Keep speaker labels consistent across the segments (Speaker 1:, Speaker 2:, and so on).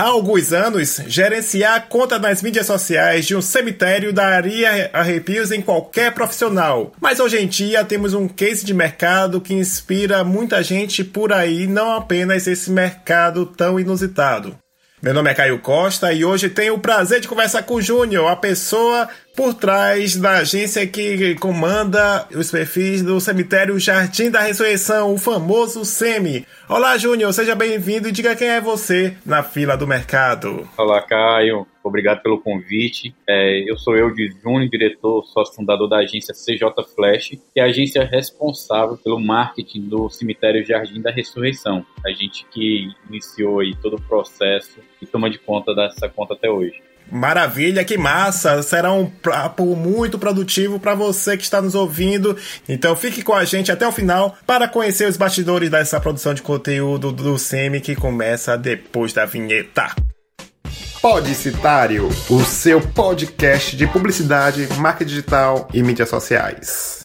Speaker 1: Há alguns anos, gerenciar a conta nas mídias sociais de um cemitério daria arrepios em qualquer profissional. Mas hoje em dia temos um case de mercado que inspira muita gente por aí, não apenas esse mercado tão inusitado. Meu nome é Caio Costa e hoje tenho o prazer de conversar com o Júnior, a pessoa por trás da agência que comanda os perfis do cemitério Jardim da Ressurreição, o famoso SEMI. Olá, Júnior, seja bem-vindo e diga quem é você na fila do mercado.
Speaker 2: Olá, Caio. Obrigado pelo convite. É, eu sou eu de Júnior, diretor, sócio fundador da agência CJ Flash, que é a agência responsável pelo marketing do cemitério Jardim da Ressurreição. A gente que iniciou todo o processo e toma de conta dessa conta até hoje.
Speaker 1: Maravilha, que massa! Será um papo muito produtivo para você que está nos ouvindo. Então fique com a gente até o final para conhecer os bastidores dessa produção de conteúdo do SEMI que começa depois da vinheta. Podicitário, o seu podcast de publicidade, marca digital e mídias sociais.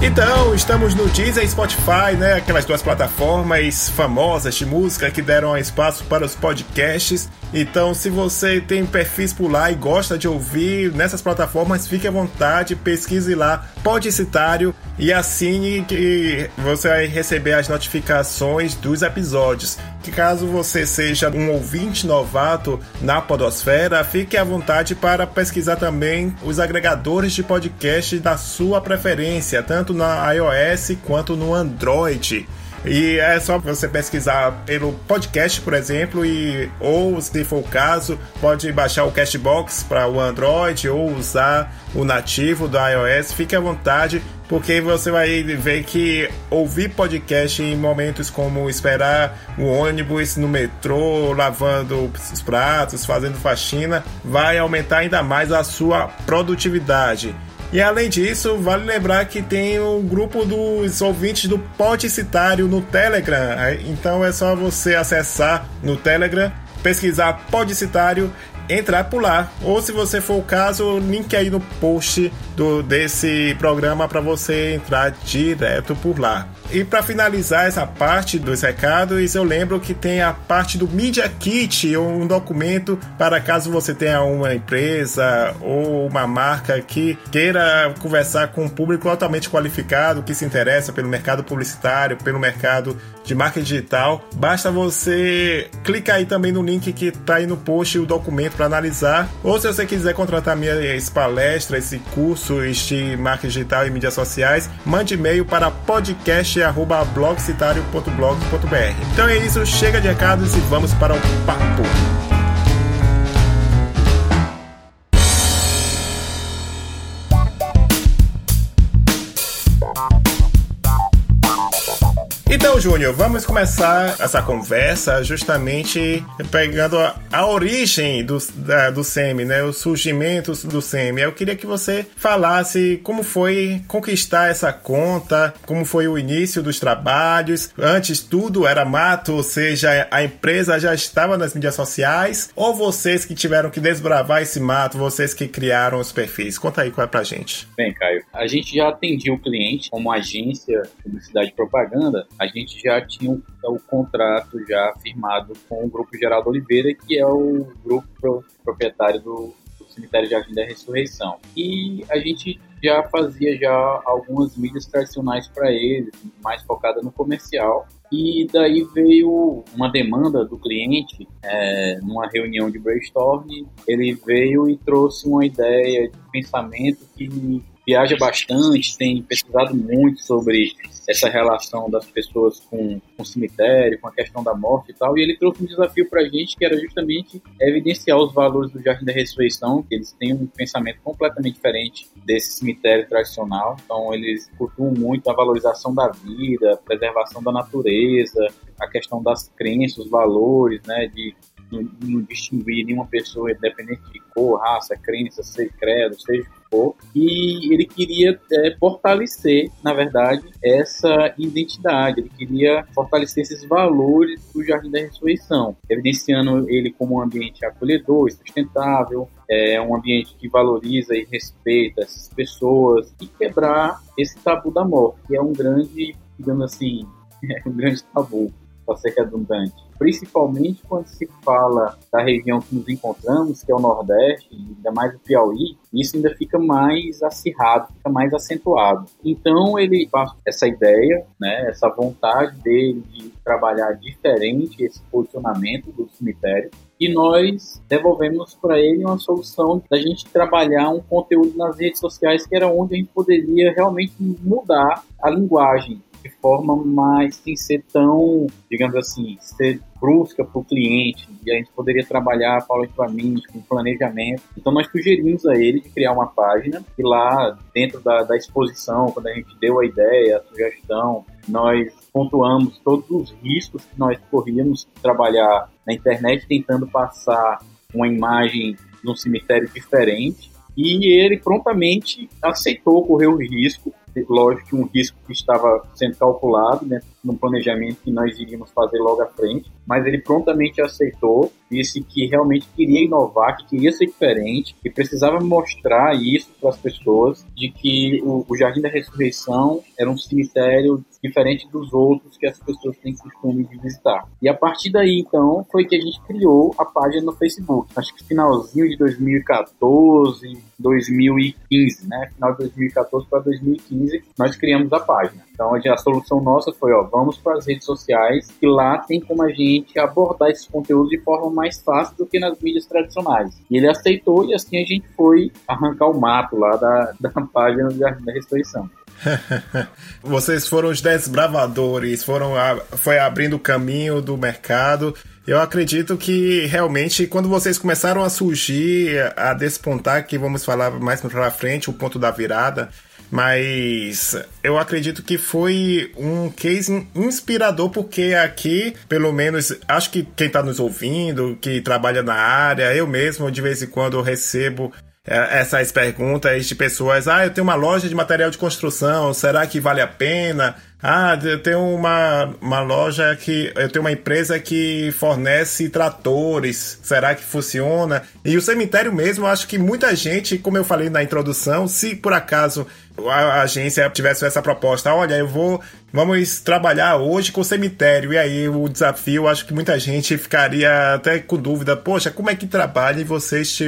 Speaker 1: Então, estamos no Deezer e Spotify, né? Aquelas duas plataformas famosas de música que deram espaço para os podcasts. Então, se você tem perfis por lá e gosta de ouvir nessas plataformas, fique à vontade, pesquise lá Podicitário e assine que você vai receber as notificações dos episódios. Que caso você seja um ouvinte novato na Podosfera, fique à vontade para pesquisar também os agregadores de podcast da sua preferência, tanto na iOS quanto no Android. E é só você pesquisar pelo podcast, por exemplo, e ou se for o caso, pode baixar o Castbox para o Android ou usar o nativo do iOS. Fique à vontade, porque você vai ver que ouvir podcast em momentos como esperar o ônibus no metrô, lavando os pratos, fazendo faxina, vai aumentar ainda mais a sua produtividade. E além disso, vale lembrar que tem o um grupo dos ouvintes do Podcitário no Telegram. Então é só você acessar no Telegram, pesquisar Podcitário, entrar por lá. Ou se você for o caso, link aí no post do, desse programa para você entrar direto por lá. E para finalizar essa parte dos recados, eu lembro que tem a parte do Media Kit, um documento para caso você tenha uma empresa ou uma marca que queira conversar com um público altamente qualificado, que se interessa pelo mercado publicitário, pelo mercado de marketing digital. Basta você clicar aí também no link que está aí no post o documento para analisar. Ou se você quiser contratar minhas palestras, esse curso de marketing digital e mídias sociais, mande e-mail para podcast blogcitario.blog.br. Então é isso, chega de recados e vamos para o papo. Então, Júnior, vamos começar essa conversa justamente pegando a, a origem do, da, do SEMI, né? Os surgimentos do SEMI. Eu queria que você falasse como foi conquistar essa conta, como foi o início dos trabalhos. Antes tudo era mato, ou seja, a empresa já estava nas mídias sociais, ou vocês que tiveram que desbravar esse mato, vocês que criaram os perfis? Conta aí qual é pra gente.
Speaker 2: Bem, Caio, a gente já atendia o cliente como agência de publicidade e propaganda. A gente já tinha o, o contrato já firmado com o Grupo Geraldo Oliveira, que é o grupo proprietário do, do Cemitério Jardim da Ressurreição. E a gente já fazia já algumas mídias tradicionais para eles, mais focada no comercial. E daí veio uma demanda do cliente, é, numa reunião de brainstorming, ele veio e trouxe uma ideia de pensamento que viaja bastante, tem pesquisado muito sobre essa relação das pessoas com, com o cemitério, com a questão da morte e tal, e ele trouxe um desafio para a gente que era justamente evidenciar os valores do Jardim da Ressurreição, que eles têm um pensamento completamente diferente desse cemitério tradicional, então eles cultuam muito a valorização da vida, a preservação da natureza, a questão das crenças, os valores, né, de não, distinguir nenhuma pessoa independente de cor, raça, crença, ser credo, seja e ele queria é, fortalecer, na verdade, essa identidade, ele queria fortalecer esses valores do Jardim da Ressurreição, evidenciando ele como um ambiente acolhedor, sustentável, é um ambiente que valoriza e respeita essas pessoas e quebrar esse tabu da morte, que é um grande, digamos assim, é um grande tabu, ser redundante principalmente quando se fala da região que nos encontramos, que é o Nordeste, ainda mais o Piauí, isso ainda fica mais acirrado, fica mais acentuado. Então ele passa essa ideia, né, essa vontade dele de trabalhar diferente esse posicionamento do cemitério e nós devolvemos para ele uma solução da gente trabalhar um conteúdo nas redes sociais que era onde a gente poderia realmente mudar a linguagem de forma mais sem ser tão, digamos assim, ser brusca para o cliente e a gente poderia trabalhar paulatinamente com planejamento. Então nós sugerimos a ele de criar uma página e lá dentro da, da exposição, quando a gente deu a ideia, a sugestão, nós pontuamos todos os riscos que nós corríamos trabalhar na internet tentando passar uma imagem de um cemitério diferente e ele prontamente aceitou correr o risco lógico um risco que estava sendo calculado né, no planejamento que nós iríamos fazer logo à frente, mas ele prontamente aceitou, disse que realmente queria inovar, que queria ser diferente, que precisava mostrar isso para as pessoas, de que o, o Jardim da Ressurreição era um cemitério diferente dos outros que as pessoas têm costume de visitar. E a partir daí, então, foi que a gente criou a página no Facebook. Acho que finalzinho de 2014, 2015, né? Final de 2014 para 2015, nós criamos a página. Então, a solução nossa foi, ó, vamos para as redes sociais, que lá tem como a gente abordar esses conteúdos de forma mais fácil do que nas mídias tradicionais. E ele aceitou e assim a gente foi arrancar o mato lá da, da página da Ressurreição.
Speaker 1: Vocês foram os desbravadores, foram a, foi abrindo o caminho do mercado. Eu acredito que realmente quando vocês começaram a surgir, a despontar, que vamos falar mais para frente, o ponto da virada, mas eu acredito que foi um case inspirador, porque aqui, pelo menos, acho que quem está nos ouvindo, que trabalha na área, eu mesmo de vez em quando recebo é, essas perguntas de pessoas. Ah, eu tenho uma loja de material de construção, será que vale a pena? Ah, eu tenho uma, uma loja que. Eu tenho uma empresa que fornece tratores. Será que funciona? E o cemitério mesmo, acho que muita gente, como eu falei na introdução, se por acaso a agência tivesse essa proposta, olha, eu vou. Vamos trabalhar hoje com o cemitério. E aí o desafio, acho que muita gente ficaria até com dúvida, poxa, como é que trabalha? E vocês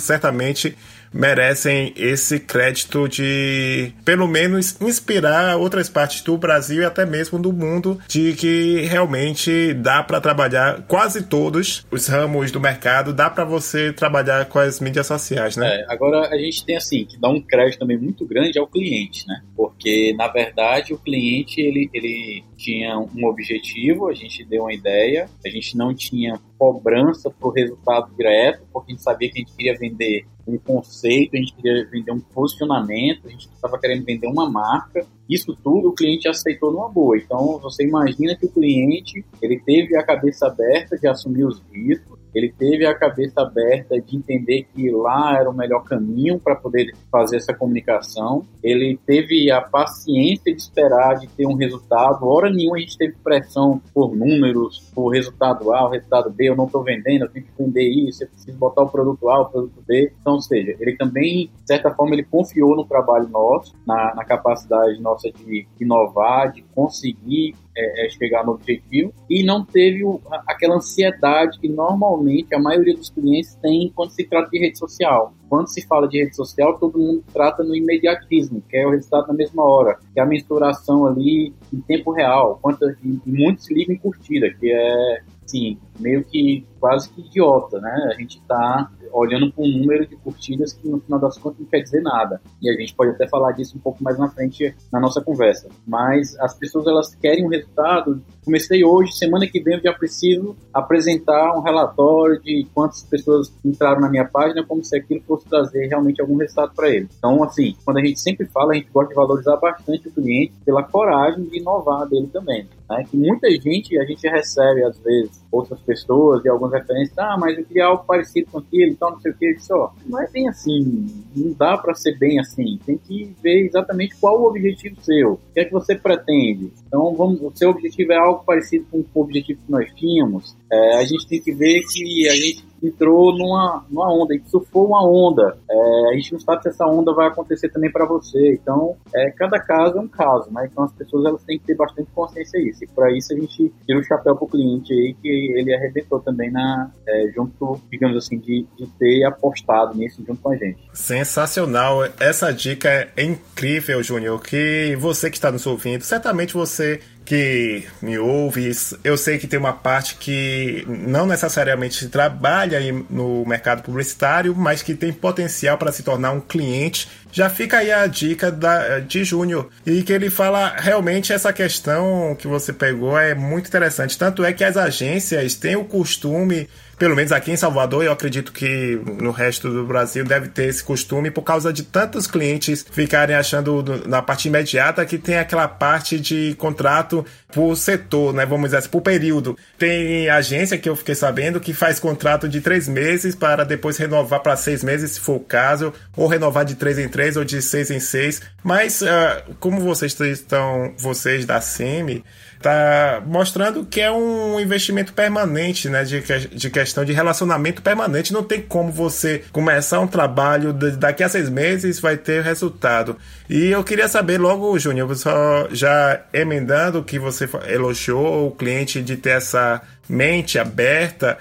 Speaker 1: certamente merecem esse crédito de, pelo menos, inspirar outras partes do Brasil e até mesmo do mundo de que realmente dá para trabalhar quase todos os ramos do mercado, dá para você trabalhar com as mídias sociais, né?
Speaker 2: É, agora a gente tem assim que dar um crédito também muito grande ao cliente, né? Porque na verdade o cliente ele, ele tinha um objetivo, a gente deu uma ideia, a gente não tinha cobrança para o resultado direto, porque a gente sabia que a gente queria vender um conceito, a gente queria vender um posicionamento, a gente estava querendo vender uma marca. Isso tudo o cliente aceitou numa boa. Então você imagina que o cliente ele teve a cabeça aberta de assumir os riscos, ele teve a cabeça aberta de entender que lá era o melhor caminho para poder fazer essa comunicação. Ele teve a paciência de esperar de ter um resultado. Hora nenhuma a gente teve pressão por números, por resultado A, o resultado B. Eu não estou vendendo, eu tenho que vender isso, eu preciso botar o produto A, o produto B. Então, ou seja, ele também, de certa forma, ele confiou no trabalho nosso, na, na capacidade nossa de inovar, de conseguir é, é, chegar no objetivo e não teve o, aquela ansiedade que normalmente a maioria dos clientes tem quando se trata de rede social. Quando se fala de rede social, todo mundo trata no imediatismo, que é o resultado na mesma hora, que é a mensuração ali em tempo real, quantas, e muitos ligam em curtida, que é, assim, meio que quase que idiota, né? A gente está olhando para um número de curtidas que no final das contas não quer dizer nada. E a gente pode até falar disso um pouco mais na frente na nossa conversa. Mas as pessoas elas querem um resultado. Comecei hoje, semana que vem eu já preciso apresentar um relatório de quantas pessoas entraram na minha página, como se aquilo fosse trazer realmente algum resultado para eles. Então, assim, quando a gente sempre fala, a gente gosta de valorizar bastante o cliente pela coragem de inovar dele também. Né? Que muita gente, a gente recebe às vezes outras pessoas e algumas referências, ah, mas eu queria algo parecido com aquilo, então não sei o que, só. Não é bem assim, não dá para ser bem assim. Tem que ver exatamente qual o objetivo seu, o que é que você pretende. Então, vamos, o seu objetivo é algo parecido com o objetivo que nós tínhamos. É, a gente tem que ver que a gente entrou numa, numa onda, e surfou uma onda. É, a gente não sabe se essa onda vai acontecer também para você. Então, é, cada caso é um caso, né? Então as pessoas elas têm que ter bastante consciência disso. E para isso a gente tira o chapéu pro cliente aí, que ele arrebentou também na, é, junto, digamos assim, de, de ter apostado nisso junto com a gente.
Speaker 1: Sensacional. Essa dica é incrível, Júnior. Que você que está nos ouvindo, certamente você que me ouve, eu sei que tem uma parte que não necessariamente trabalha no mercado publicitário, mas que tem potencial para se tornar um cliente. Já fica aí a dica da, de Júnior. E que ele fala realmente essa questão que você pegou é muito interessante. Tanto é que as agências têm o costume pelo menos aqui em Salvador, eu acredito que no resto do Brasil deve ter esse costume por causa de tantos clientes ficarem achando na parte imediata que tem aquela parte de contrato por setor, né? Vamos dizer assim, por período. Tem agência que eu fiquei sabendo que faz contrato de três meses para depois renovar para seis meses, se for o caso, ou renovar de três em três ou de seis em seis. Mas uh, como vocês estão, vocês da SEMI, tá mostrando que é um investimento permanente, né? De, de questão de relacionamento permanente. Não tem como você começar um trabalho daqui a seis meses vai ter resultado. E eu queria saber logo, Júnior, só já emendando que você elogiou o cliente de ter essa mente aberta,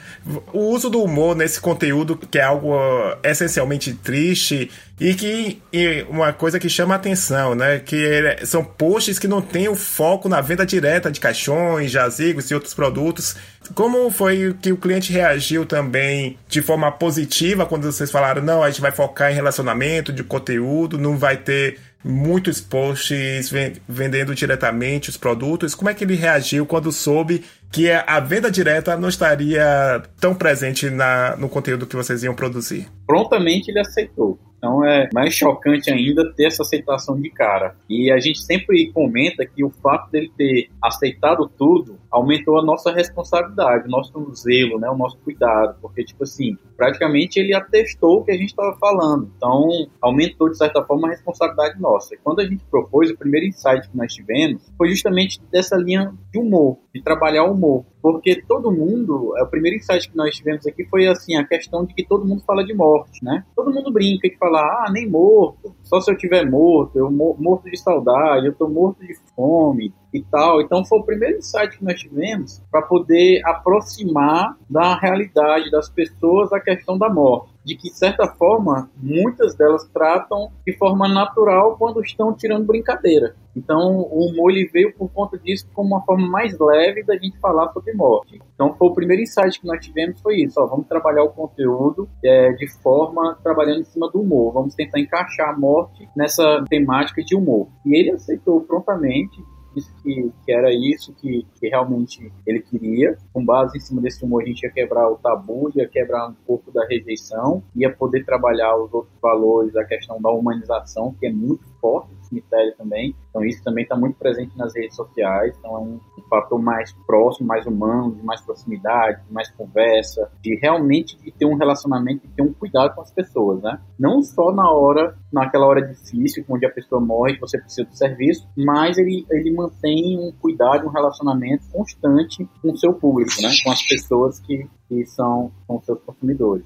Speaker 1: o uso do humor nesse conteúdo que é algo essencialmente triste e que e uma coisa que chama atenção, né? Que são posts que não têm o foco na venda direta de caixões, jazigos e outros produtos. Como foi que o cliente reagiu também de forma positiva quando vocês falaram, não, a gente vai focar em relacionamento, de conteúdo, não vai ter muitos posts vendendo diretamente os produtos. Como é que ele reagiu quando soube que a venda direta não estaria tão presente na, no conteúdo que vocês iam produzir?
Speaker 2: Prontamente ele aceitou. Então é mais chocante ainda ter essa aceitação de cara. E a gente sempre comenta que o fato dele ter aceitado tudo aumentou a nossa responsabilidade, o nosso zelo, né, o nosso cuidado, porque tipo assim, praticamente ele atestou o que a gente estava falando. Então aumentou de certa forma a responsabilidade nossa. E quando a gente propôs o primeiro insight que nós tivemos foi justamente dessa linha de humor, de trabalhar o humor porque todo mundo, é, o primeiro insight que nós tivemos aqui foi assim, a questão de que todo mundo fala de morte, né? Todo mundo brinca e ah, nem morto, só se eu tiver morto, eu morto de saudade, eu tô morto de fome e tal. Então foi o primeiro insight que nós tivemos para poder aproximar da realidade das pessoas a questão da morte de que, de certa forma, muitas delas tratam de forma natural quando estão tirando brincadeira. Então, o humor ele veio por conta disso como uma forma mais leve da gente falar sobre morte. Então, foi o primeiro insight que nós tivemos foi isso, ó, vamos trabalhar o conteúdo é, de forma, trabalhando em cima do humor, vamos tentar encaixar a morte nessa temática de humor. E ele aceitou prontamente, disse que, que era isso que, que, realmente ele queria. Com base em cima desse humor, a gente ia quebrar o tabu, ia quebrar um pouco da rejeição, ia poder trabalhar os outros valores, a questão da humanização, que é muito forte no cemitério também. Então isso também está muito presente nas redes sociais. Então é um, fator mais próximo, mais humano, de mais proximidade, de mais conversa, de realmente de ter um relacionamento e ter um cuidado com as pessoas, né? Não só na hora, naquela hora difícil, onde a pessoa morre, que você precisa do serviço, mas ele, ele mantém um cuidado, um relacionamento constante com o seu público, né? Com as pessoas que, que são, são seus consumidores.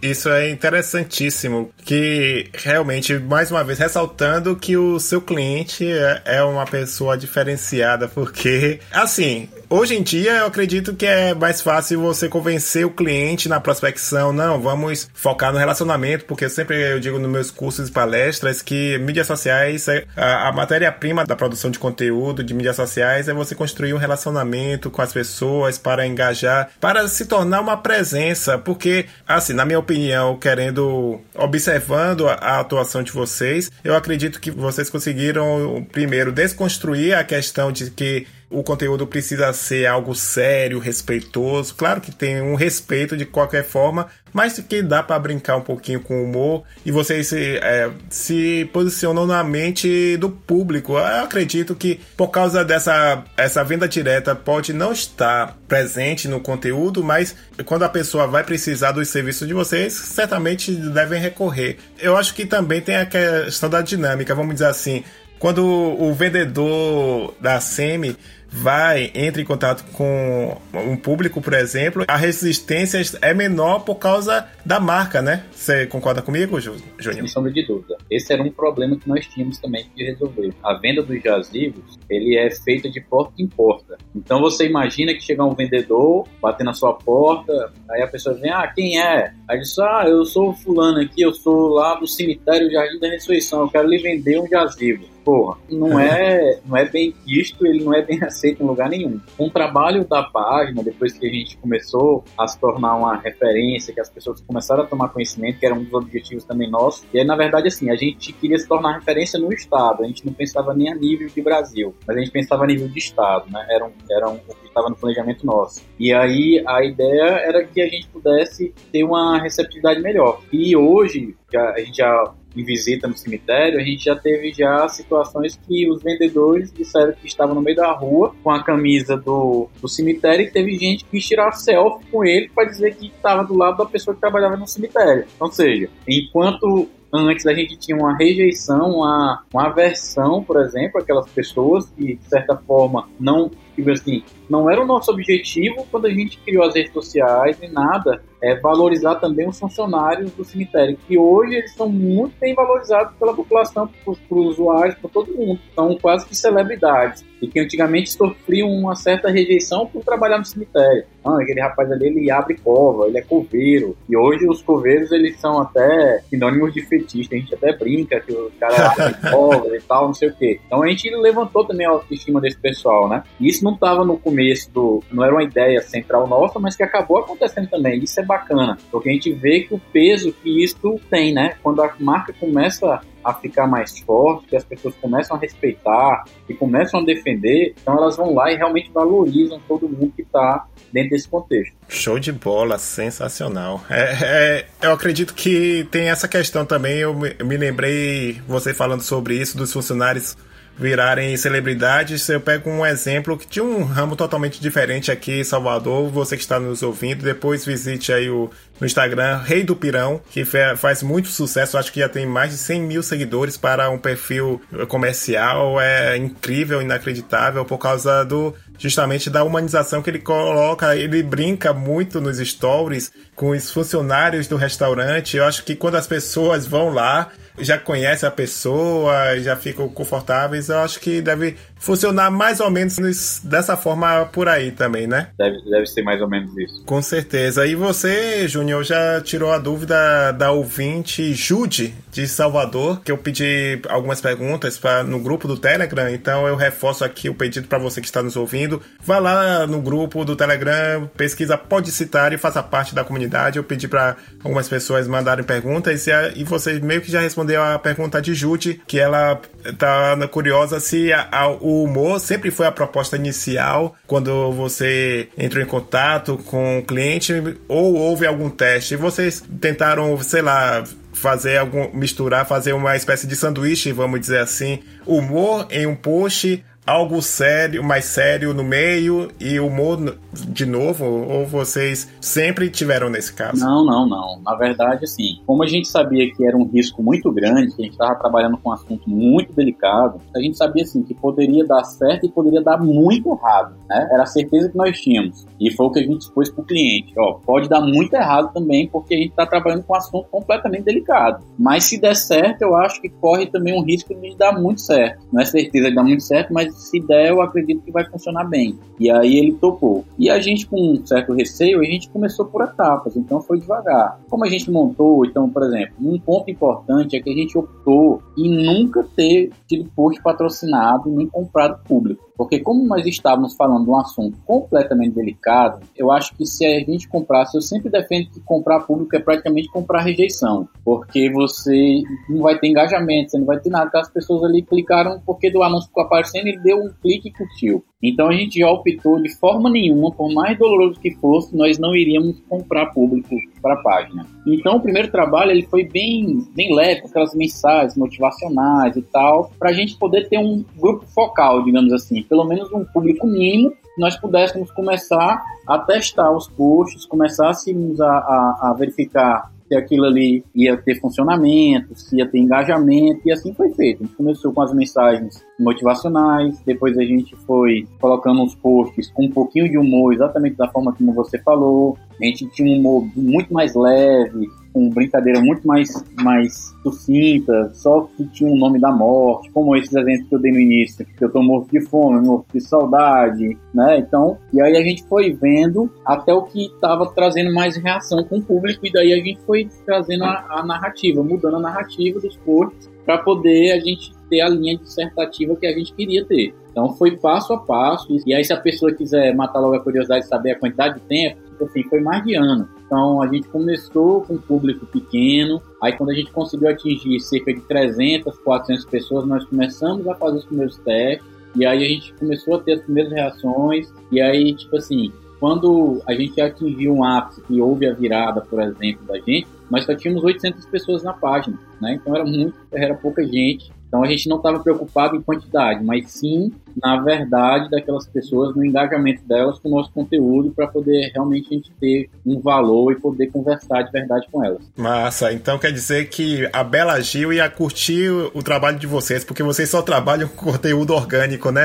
Speaker 1: Isso é interessantíssimo, que realmente, mais uma vez, ressaltando que o seu cliente é, é uma pessoa diferenciada, porque, assim, hoje em dia eu acredito que é mais fácil você convencer o cliente na prospecção, não, vamos focar no relacionamento, porque sempre eu digo nos meus cursos e palestras que mídias sociais, é, a, a matéria-prima da produção de conteúdo de mídias sociais é você construir um relacionamento com as pessoas para engajar, para se tornar uma presença, porque, assim, na minha opinião, querendo, observando a, a atuação de vocês, eu acredito que vocês conseguiram, primeiro, desconstruir a questão de que o conteúdo precisa ser algo sério, respeitoso. Claro que tem um respeito de qualquer forma, mas que dá para brincar um pouquinho com o humor e vocês se, é, se posicionam na mente do público. Eu acredito que por causa dessa essa venda direta pode não estar presente no conteúdo, mas quando a pessoa vai precisar dos serviços de vocês, certamente devem recorrer. Eu acho que também tem a questão da dinâmica, vamos dizer assim. Quando o vendedor da SEMI vai, entra em contato com um público, por exemplo, a resistência é menor por causa da marca, né? Você concorda comigo, Júnior? Sem
Speaker 2: sombra de dúvida. Esse era um problema que nós tínhamos também de resolver. A venda dos jazigos, ele é feita de porta em porta. Então você imagina que chegar um vendedor, bater na sua porta, aí a pessoa vem, ah, quem é? Aí diz, ah, eu sou fulano aqui, eu sou lá do cemitério Jardim da Ressurreição, eu quero lhe vender um jazigo porra, não é, não é bem visto, ele não é bem aceito em lugar nenhum. O trabalho da página, depois que a gente começou a se tornar uma referência, que as pessoas começaram a tomar conhecimento, que era um dos objetivos também nossos, e aí, na verdade, assim, a gente queria se tornar referência no Estado, a gente não pensava nem a nível de Brasil, mas a gente pensava a nível de Estado, né? Era um, era um, o que estava no planejamento nosso. E aí, a ideia era que a gente pudesse ter uma receptividade melhor. E hoje, já, a gente já em visita no cemitério, a gente já teve já situações que os vendedores disseram que estavam no meio da rua com a camisa do, do cemitério e teve gente que quis tirar selfie com ele para dizer que estava do lado da pessoa que trabalhava no cemitério. Ou seja, enquanto antes a gente tinha uma rejeição, uma, uma aversão, por exemplo, aquelas pessoas que, de certa forma, não, tipo assim, não era o nosso objetivo quando a gente criou as redes sociais e nada, é valorizar também os funcionários do cemitério, que hoje eles são muito bem valorizados pela população, por, por usuários, por todo mundo. São quase que celebridades. E que antigamente sofriam uma certa rejeição por trabalhar no cemitério. Ah, aquele rapaz ali, ele abre cova, ele é coveiro. E hoje os coveiros, eles são até sinônimos de fetiche. A gente até brinca que o cara abre cova e tal, não sei o quê. Então a gente levantou também a autoestima desse pessoal, né? E isso não estava no começo do... Não era uma ideia central nossa, mas que acabou acontecendo também. Isso é bacana, porque a gente vê que o peso que isso tem, né? Quando a marca começa a ficar mais forte, que as pessoas começam a respeitar e começam a defender, então elas vão lá e realmente valorizam todo mundo que está dentro desse contexto.
Speaker 1: Show de bola, sensacional. É, é, eu acredito que tem essa questão também. Eu me, eu me lembrei você falando sobre isso dos funcionários virarem celebridades. Eu pego um exemplo que tinha um ramo totalmente diferente aqui em Salvador. Você que está nos ouvindo, depois visite aí o no Instagram, Rei do Pirão, que faz muito sucesso. Acho que já tem mais de 100 mil seguidores para um perfil comercial. É incrível, inacreditável por causa do justamente da humanização que ele coloca. Ele brinca muito nos stories com os funcionários do restaurante. Eu acho que quando as pessoas vão lá já conhece a pessoa, já ficam confortáveis, eu acho que deve funcionar mais ou menos dessa forma por aí também, né?
Speaker 2: Deve, deve ser mais ou menos isso.
Speaker 1: Com certeza. E você, Júnior, já tirou a dúvida da ouvinte Jude, de Salvador, que eu pedi algumas perguntas pra, no grupo do Telegram, então eu reforço aqui o pedido para você que está nos ouvindo. Vá lá no grupo do Telegram, pesquisa Pode Citar e faça parte da comunidade. Eu pedi para algumas pessoas mandarem perguntas e, e você meio que já respondeu a pergunta de Jude, que ela tá curiosa se a, a, o humor sempre foi a proposta inicial quando você entrou em contato com o cliente ou houve algum teste. Vocês tentaram, sei lá, fazer algum misturar, fazer uma espécie de sanduíche, vamos dizer assim, humor em um post algo sério, mais sério no meio e humor de novo? Ou vocês sempre tiveram nesse caso?
Speaker 2: Não, não, não. Na verdade, assim, como a gente sabia que era um risco muito grande, que a gente estava trabalhando com um assunto muito delicado, a gente sabia, assim, que poderia dar certo e poderia dar muito errado, né? Era a certeza que nós tínhamos. E foi o que a gente expôs para o cliente. Ó, pode dar muito errado também, porque a gente está trabalhando com um assunto completamente delicado. Mas se der certo, eu acho que corre também um risco de dar muito certo. Não é certeza de dar muito certo, mas se der, eu acredito que vai funcionar bem. E aí ele topou. E a gente, com um certo receio, a gente começou por etapas, então foi devagar. Como a gente montou, então, por exemplo, um ponto importante é que a gente optou em nunca ter tido post patrocinado nem comprado público. Porque como nós estávamos falando de um assunto completamente delicado, eu acho que se a gente comprasse, eu sempre defendo que comprar público é praticamente comprar rejeição, porque você não vai ter engajamento, você não vai ter nada, as pessoas ali clicaram porque do anúncio ficou aparecendo, ele deu um clique e curtiu. Então a gente já optou de forma nenhuma, por mais doloroso que fosse, nós não iríamos comprar público para a página. Então o primeiro trabalho ele foi bem, bem leve, com aquelas mensagens motivacionais e tal, para a gente poder ter um grupo focal, digamos assim, pelo menos um público mínimo nós pudéssemos começar a testar os posts, começássemos a, a, a verificar se aquilo ali ia ter funcionamento, se ia ter engajamento, e assim foi feito. A gente começou com as mensagens motivacionais, depois a gente foi colocando uns posts com um pouquinho de humor, exatamente da forma como você falou. A gente tinha um humor muito mais leve, com brincadeira muito mais, mais sucinta, só que tinha um nome da morte, como esses exemplos que eu dei no início, que eu tô morto de fome, morto de saudade, né? Então, e aí a gente foi vendo até o que estava trazendo mais reação com o público, e daí a gente foi trazendo a, a narrativa, mudando a narrativa dos posts para poder a gente ter a linha dissertativa que a gente queria ter. Então foi passo a passo, e aí se a pessoa quiser matar logo a curiosidade de saber a quantidade de tempo, tipo assim, foi mais de ano. Então a gente começou com um público pequeno, aí quando a gente conseguiu atingir cerca de 300, 400 pessoas, nós começamos a fazer os primeiros testes, e aí a gente começou a ter as primeiras reações, e aí, tipo assim, quando a gente atingiu um ápice que houve a virada, por exemplo, da gente, nós só tínhamos 800 pessoas na página, né? Então era muito, era pouca gente. Então a gente não estava preocupado em quantidade, mas sim na verdade daquelas pessoas, no engajamento delas com o nosso conteúdo para poder realmente a gente ter um valor e poder conversar de verdade com elas.
Speaker 1: Massa, então quer dizer que a Bela Gil ia curtir o trabalho de vocês, porque vocês só trabalham com conteúdo orgânico, né?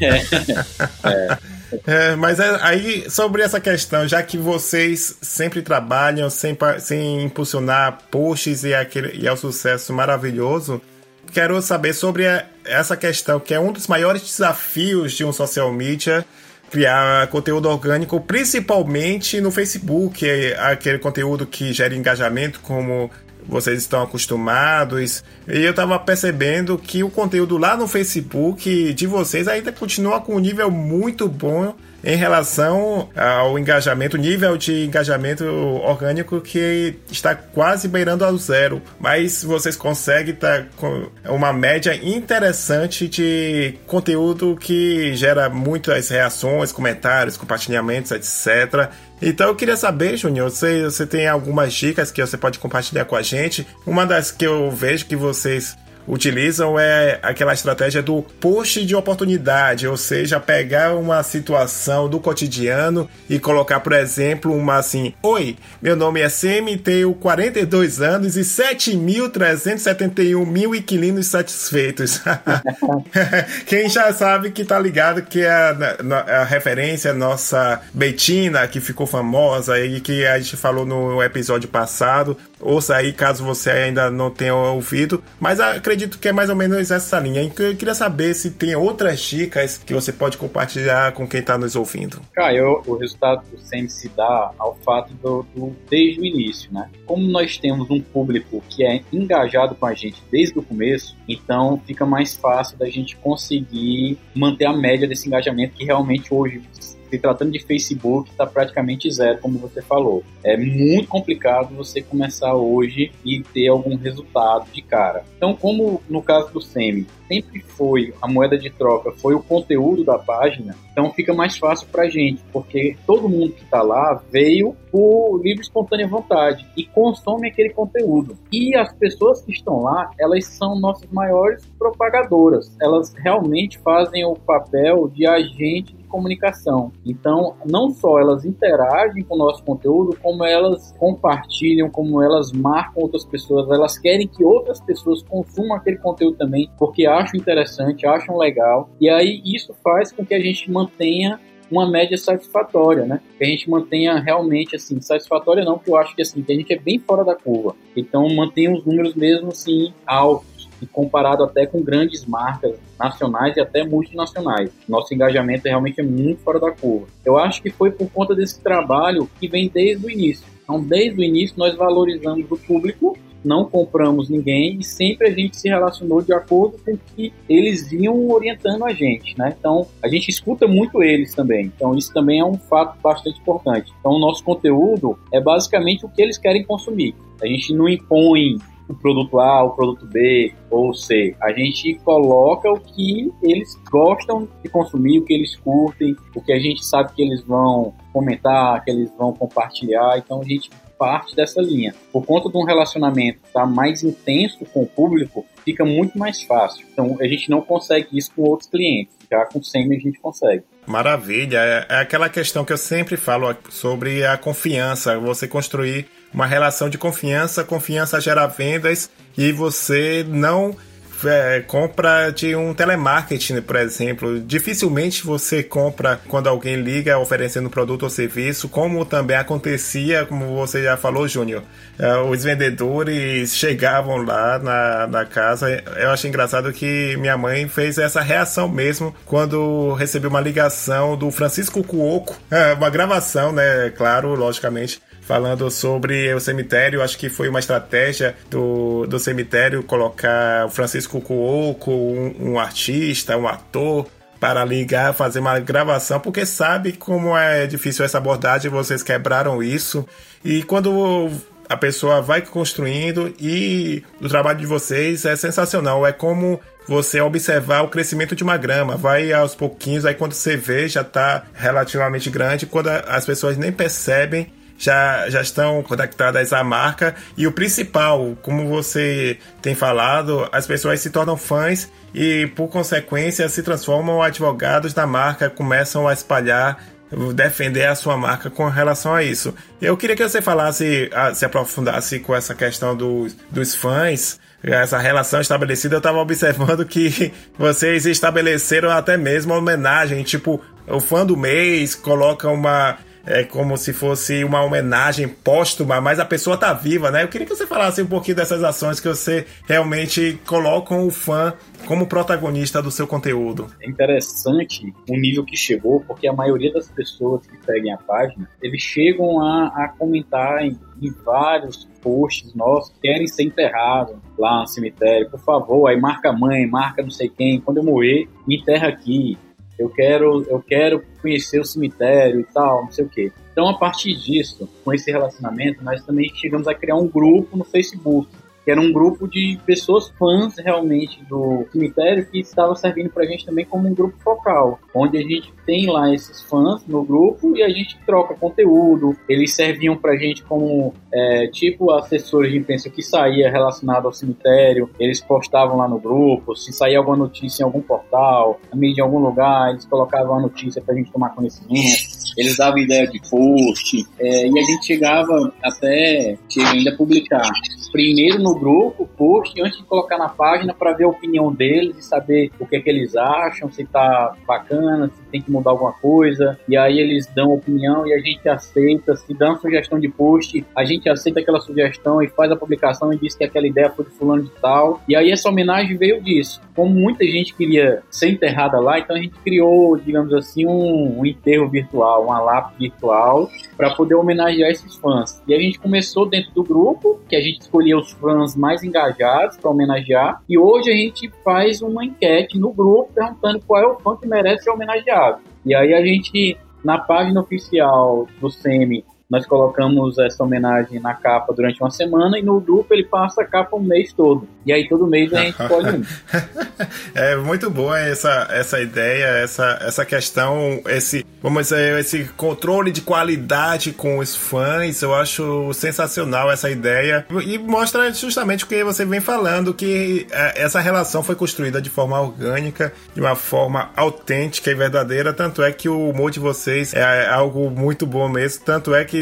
Speaker 1: É. é. É, mas é, aí, sobre essa questão, já que vocês sempre trabalham sem, sem impulsionar posts e, aquele, e é um sucesso maravilhoso, quero saber sobre essa questão, que é um dos maiores desafios de um social media, criar conteúdo orgânico, principalmente no Facebook, é aquele conteúdo que gera engajamento, como vocês estão acostumados. E eu estava percebendo que o conteúdo lá no Facebook de vocês ainda continua com um nível muito bom em relação ao engajamento, nível de engajamento orgânico que está quase beirando ao zero, mas vocês conseguem estar com uma média interessante de conteúdo que gera muitas reações, comentários, compartilhamentos, etc. Então eu queria saber, Júnior, você, você tem algumas dicas que você pode compartilhar com a gente? Uma das que eu vejo que vocês utilizam é aquela estratégia do push de oportunidade, ou seja, pegar uma situação do cotidiano e colocar, por exemplo, uma assim: Oi, meu nome é Semi, tenho 42 anos e 7.371 mil inquilinos satisfeitos. Quem já sabe que tá ligado que é a, a, a referência nossa Betina, que ficou famosa e que a gente falou no episódio passado. Ouça aí caso você ainda não tenha ouvido, mas acredito que é mais ou menos essa linha. Eu queria saber se tem outras dicas que você pode compartilhar com quem está nos ouvindo.
Speaker 2: Cara, eu, o resultado do SEM se dá ao fato do, do, desde o início, né? Como nós temos um público que é engajado com a gente desde o começo, então fica mais fácil da gente conseguir manter a média desse engajamento que realmente hoje se tratando de Facebook, está praticamente zero, como você falou. É muito complicado você começar hoje e ter algum resultado de cara. Então, como no caso do Semi, sempre foi a moeda de troca, foi o conteúdo da página, então fica mais fácil para gente, porque todo mundo que está lá veio por livre espontânea vontade e consome aquele conteúdo. E as pessoas que estão lá, elas são nossas maiores propagadoras. Elas realmente fazem o papel de agente comunicação. Então, não só elas interagem com o nosso conteúdo, como elas compartilham, como elas marcam outras pessoas, elas querem que outras pessoas consumam aquele conteúdo também, porque acham interessante, acham legal. E aí isso faz com que a gente mantenha uma média satisfatória, né? Que a gente mantenha realmente assim, satisfatória não, porque eu acho que assim, que a gente é bem fora da curva. Então mantenha os números mesmo assim altos e comparado até com grandes marcas nacionais e até multinacionais. Nosso engajamento realmente é muito fora da curva. Eu acho que foi por conta desse trabalho que vem desde o início. Então, desde o início, nós valorizamos o público, não compramos ninguém e sempre a gente se relacionou de acordo com o que eles iam orientando a gente, né? Então, a gente escuta muito eles também. Então, isso também é um fato bastante importante. Então, o nosso conteúdo é basicamente o que eles querem consumir. A gente não impõe o produto A, o produto B ou C. A gente coloca o que eles gostam de consumir, o que eles curtem, o que a gente sabe que eles vão comentar, que eles vão compartilhar. Então a gente parte dessa linha. Por conta de um relacionamento tá mais intenso com o público, fica muito mais fácil. Então a gente não consegue isso com outros clientes. Já com o SEMI a gente consegue.
Speaker 1: Maravilha. É, é aquela questão que eu sempre falo sobre a confiança. Você construir uma relação de confiança, confiança gera vendas e você não é, compra de um telemarketing, por exemplo. Dificilmente você compra quando alguém liga oferecendo produto ou serviço, como também acontecia, como você já falou, Júnior. É, os vendedores chegavam lá na, na casa. Eu acho engraçado que minha mãe fez essa reação mesmo quando recebeu uma ligação do Francisco Cuoco, é, uma gravação, né? Claro, logicamente falando sobre o cemitério. Acho que foi uma estratégia do, do cemitério colocar o Francisco Cuoco, um, um artista, um ator, para ligar, fazer uma gravação, porque sabe como é difícil essa abordagem, vocês quebraram isso. E quando a pessoa vai construindo e o trabalho de vocês é sensacional, é como você observar o crescimento de uma grama, vai aos pouquinhos, aí quando você vê já está relativamente grande, quando as pessoas nem percebem já, já estão conectadas à marca. E o principal, como você tem falado, as pessoas se tornam fãs e, por consequência, se transformam advogados da marca, começam a espalhar defender a sua marca com relação a isso. Eu queria que você falasse, se aprofundasse com essa questão dos, dos fãs, essa relação estabelecida. Eu estava observando que vocês estabeleceram até mesmo uma homenagem, tipo, o fã do mês coloca uma é como se fosse uma homenagem póstuma, mas a pessoa tá viva, né? Eu queria que você falasse um pouquinho dessas ações que você realmente colocam o fã como protagonista do seu conteúdo.
Speaker 2: É interessante o nível que chegou, porque a maioria das pessoas que seguem a página, eles chegam a, a comentar em, em vários posts nossos, querem ser enterrados lá no cemitério, por favor, aí marca a mãe, marca não sei quem, quando eu morrer, me enterra aqui, eu quero, eu quero conhecer o cemitério e tal, não sei o quê. Então, a partir disso, com esse relacionamento, nós também chegamos a criar um grupo no Facebook que era um grupo de pessoas fãs realmente do cemitério que estava servindo para a gente também como um grupo focal, onde a gente tem lá esses fãs no grupo e a gente troca conteúdo. Eles serviam para a gente como é, tipo assessores de imprensa que saía relacionado ao cemitério, eles postavam lá no grupo, se saía alguma notícia em algum portal, a mídia em algum lugar, eles colocavam a notícia para a gente tomar conhecimento. Eles davam ideia de post, é, e a gente chegava até ainda publicar primeiro no grupo, post, antes de colocar na página para ver a opinião deles e saber o que é que eles acham, se tá bacana, se tem que mudar alguma coisa. E aí eles dão opinião e a gente aceita, se dão sugestão de post, a gente aceita aquela sugestão e faz a publicação e diz que aquela ideia foi de fulano de tal. E aí essa homenagem veio disso. Como muita gente queria ser enterrada lá, então a gente criou, digamos assim, um, um enterro virtual, uma lápide virtual para poder homenagear esses fãs. E a gente começou dentro do grupo, que a gente escolheu escolher os fãs mais engajados para homenagear. E hoje a gente faz uma enquete no grupo perguntando qual é o fã que merece ser homenageado. E aí a gente, na página oficial do SEMI, nós colocamos essa homenagem na capa durante uma semana e no grupo ele passa a capa um mês todo. E aí todo mês a gente escolhe um.
Speaker 1: é muito boa essa, essa ideia, essa, essa questão, esse, vamos dizer, esse controle de qualidade com os fãs. Eu acho sensacional essa ideia. E mostra justamente o que você vem falando, que é, essa relação foi construída de forma orgânica, de uma forma autêntica e verdadeira. Tanto é que o humor de vocês é algo muito bom mesmo. Tanto é que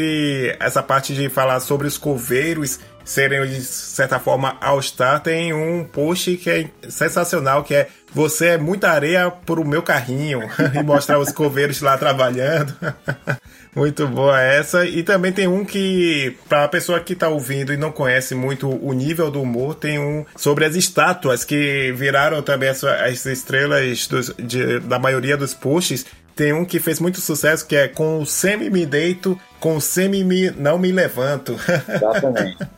Speaker 1: essa parte de falar sobre os coveiros serem de certa forma all-star, tem um post que é sensacional, que é você é muita areia pro meu carrinho e mostrar os coveiros lá trabalhando. muito boa essa. E também tem um que, para a pessoa que está ouvindo e não conhece muito o nível do humor, tem um sobre as estátuas que viraram também as, as estrelas dos, de, da maioria dos posts. Tem um que fez muito sucesso que é com o Semi Me Deito com semi me, não me levanto.
Speaker 2: Exatamente.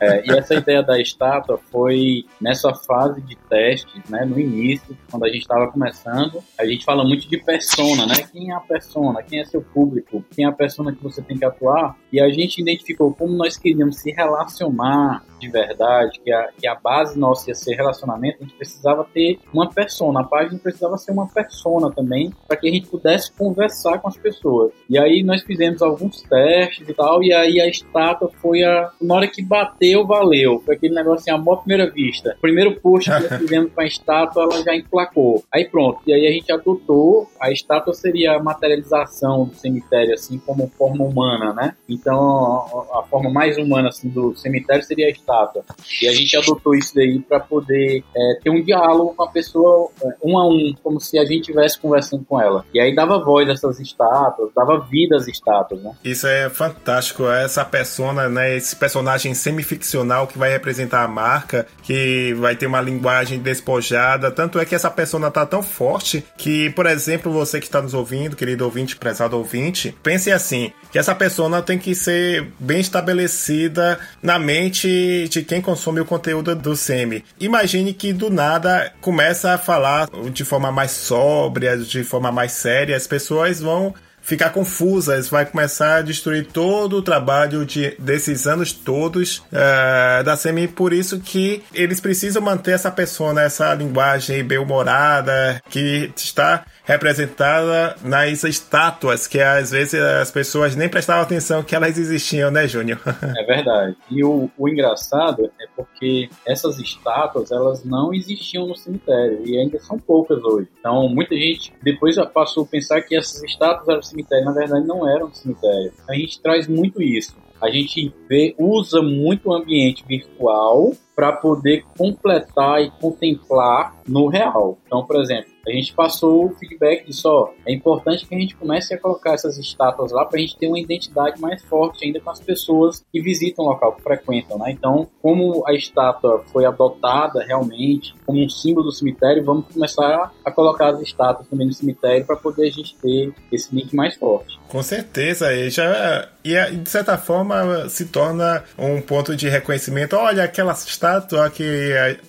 Speaker 2: É, e essa ideia da estátua foi nessa fase de testes, né, no início, quando a gente estava começando, a gente fala muito de persona, né? Quem é a persona? Quem é seu público? Quem é a persona que você tem que atuar? E a gente identificou como nós queríamos se relacionar de verdade, que a, que a base nossa ia ser relacionamento, a gente precisava ter uma persona. A página precisava ser uma persona também, para que a gente pudesse conversar com as pessoas. E aí nós fizemos alguns testes e tal, e aí a estátua foi a. Na hora que bateu, valeu. Foi aquele negócio assim, amor à primeira vista. primeiro post que nós fizemos com a estátua, ela já emplacou. Aí pronto. E aí a gente adotou. A estátua seria a materialização do cemitério, assim, como forma humana, né? Então a, forma mais humana assim, do cemitério seria a estátua. E a gente adotou isso daí para poder é, ter um diálogo com a pessoa é, um a um, como se a gente estivesse conversando com ela. E aí dava voz a essas estátuas, dava vida às estátuas, né?
Speaker 1: Isso é fantástico, essa persona, né, esse personagem semificcional que vai representar a marca, que vai ter uma linguagem despojada, tanto é que essa persona tá tão forte que, por exemplo, você que está nos ouvindo, querido ouvinte, prezado ouvinte, pense assim, que essa persona tem que ser bem estabelecida na mente de quem consome o conteúdo do Semi. Imagine que do nada começa a falar de forma mais sóbria, de forma mais séria, as pessoas vão ficar confusas, vai começar a destruir todo o trabalho de, desses anos todos uh, da Semi, por isso que eles precisam manter essa persona, essa linguagem bem-humorada, que está representada nas estátuas, que às vezes as pessoas nem prestavam atenção que elas existiam, né, Júnior?
Speaker 2: é verdade. E o, o engraçado é porque essas estátuas, elas não existiam no cemitério, e ainda são poucas hoje. Então, muita gente depois passou a pensar que essas estátuas eram cemitério, na verdade não eram do cemitério. A gente traz muito isso. A gente vê, usa muito o ambiente virtual para poder completar e contemplar no real. Então, por exemplo, a gente passou o feedback de só é importante que a gente comece a colocar essas estátuas lá para a gente ter uma identidade mais forte ainda com as pessoas que visitam o local, que frequentam, né? Então, como a estátua foi adotada realmente como um símbolo do cemitério, vamos começar a colocar as estátuas também no cemitério para poder a gente ter esse link mais forte.
Speaker 1: Com certeza, e já e de certa forma se torna um ponto de reconhecimento. Olha aquela estátua que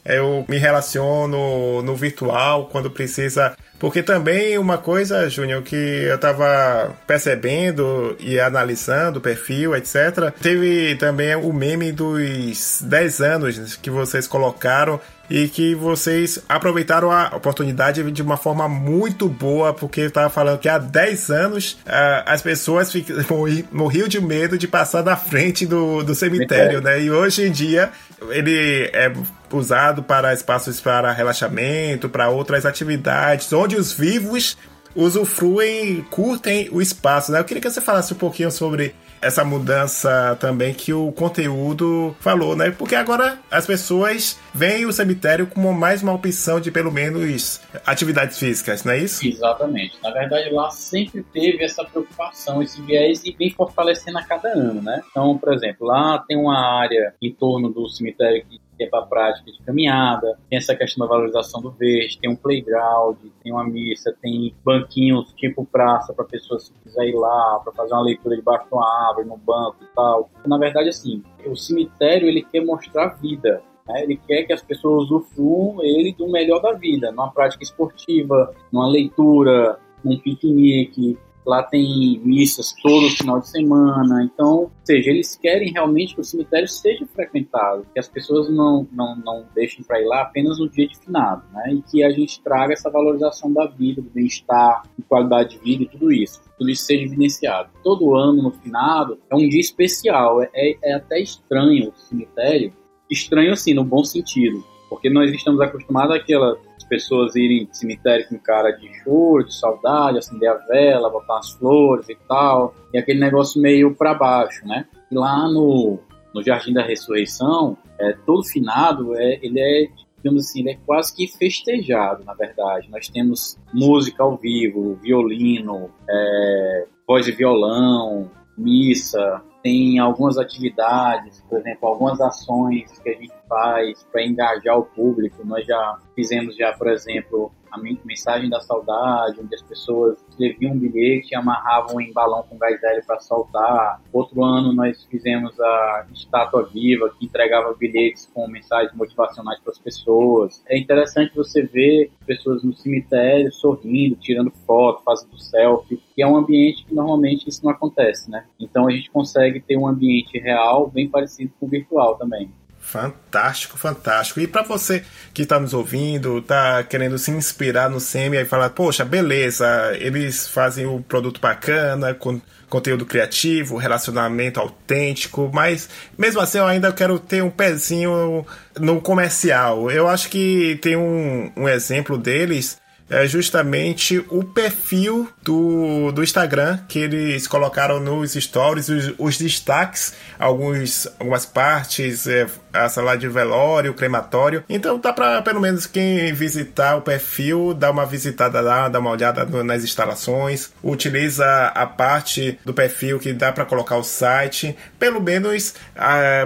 Speaker 1: eu me relaciono no virtual quando precisa porque também uma coisa, Júnior, que eu tava percebendo e analisando o perfil, etc. Teve também o meme dos 10 anos que vocês colocaram e que vocês aproveitaram a oportunidade de uma forma muito boa, porque eu estava falando que há 10 anos uh, as pessoas morriam de medo de passar na frente do, do cemitério, né? E hoje em dia ele é usado para espaços para relaxamento, para outras atividades, onde os vivos usufruem, curtem o espaço. Né? Eu queria que você falasse um pouquinho sobre essa mudança também que o conteúdo falou, né? Porque agora as pessoas veem o cemitério como mais uma opção de pelo menos atividades físicas, não é isso?
Speaker 2: Exatamente. Na verdade, lá sempre teve essa preocupação, esse viés e vem fortalecendo a cada ano, né? Então, por exemplo, lá tem uma área em torno do cemitério que é para prática de caminhada, tem essa questão da valorização do verde, tem um playground, tem uma missa, tem banquinhos tipo praça para pessoas se quiser ir lá para fazer uma leitura debaixo de uma árvore, no banco e tal. Na verdade, assim, o cemitério ele quer mostrar vida, né? Ele quer que as pessoas usufruam ele do melhor da vida, numa prática esportiva, numa leitura, num piquenique, Lá tem missas todo final de semana. Então, ou seja, eles querem realmente que o cemitério seja frequentado, que as pessoas não, não, não deixem para ir lá apenas no dia de finado, né? E que a gente traga essa valorização da vida, do bem-estar, de qualidade de vida e tudo isso. Tudo isso seja evidenciado. Todo ano, no finado, é um dia especial. É, é até estranho o cemitério. Estranho, assim, no bom sentido. Porque nós estamos acostumados àquela pessoas irem no cemitério com cara de choro, de saudade, acender a vela, botar as flores e tal, e aquele negócio meio para baixo, né? E lá no, no Jardim da Ressurreição, é, todo finado, é, ele é, digamos assim, ele é quase que festejado, na verdade. Nós temos música ao vivo, violino, é, voz de violão, missa, tem algumas atividades, por exemplo, algumas ações que a gente faz para engajar o público. Nós já fizemos já, por exemplo, a mensagem da saudade, onde as pessoas escreviam um bilhete e amarravam em balão com gás hélio para soltar. Outro ano nós fizemos a estátua viva que entregava bilhetes com mensagens motivacionais para as pessoas. É interessante você ver pessoas no cemitério sorrindo, tirando foto, fazendo selfie, que é um ambiente que normalmente isso não acontece, né? Então a gente consegue ter um ambiente real bem parecido com o virtual também.
Speaker 1: Fantástico, fantástico. E para você que está nos ouvindo, está querendo se inspirar no SEMI e falar, poxa, beleza, eles fazem o um produto bacana, com conteúdo criativo, relacionamento autêntico, mas mesmo assim eu ainda quero ter um pezinho no comercial. Eu acho que tem um, um exemplo deles é justamente o perfil do, do Instagram que eles colocaram nos stories, os, os destaques, alguns, algumas partes, é, a sala de velório, crematório. Então dá para pelo menos quem visitar o perfil, dar uma visitada lá, dar uma olhada nas instalações, utiliza a parte do perfil que dá para colocar o site, pelo menos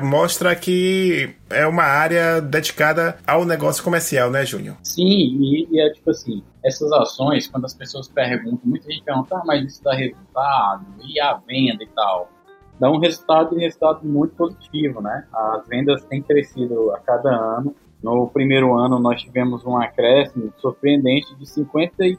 Speaker 1: mostra que é uma área dedicada ao negócio comercial, né, Júnior?
Speaker 2: Sim, e, e, é tipo assim, essas ações, quando as pessoas perguntam, muita gente pergunta, ah, mas isso dá resultado, e a venda e tal? Dá um resultado um resultado muito positivo, né? As vendas têm crescido a cada ano. No primeiro ano, nós tivemos um acréscimo surpreendente de 54%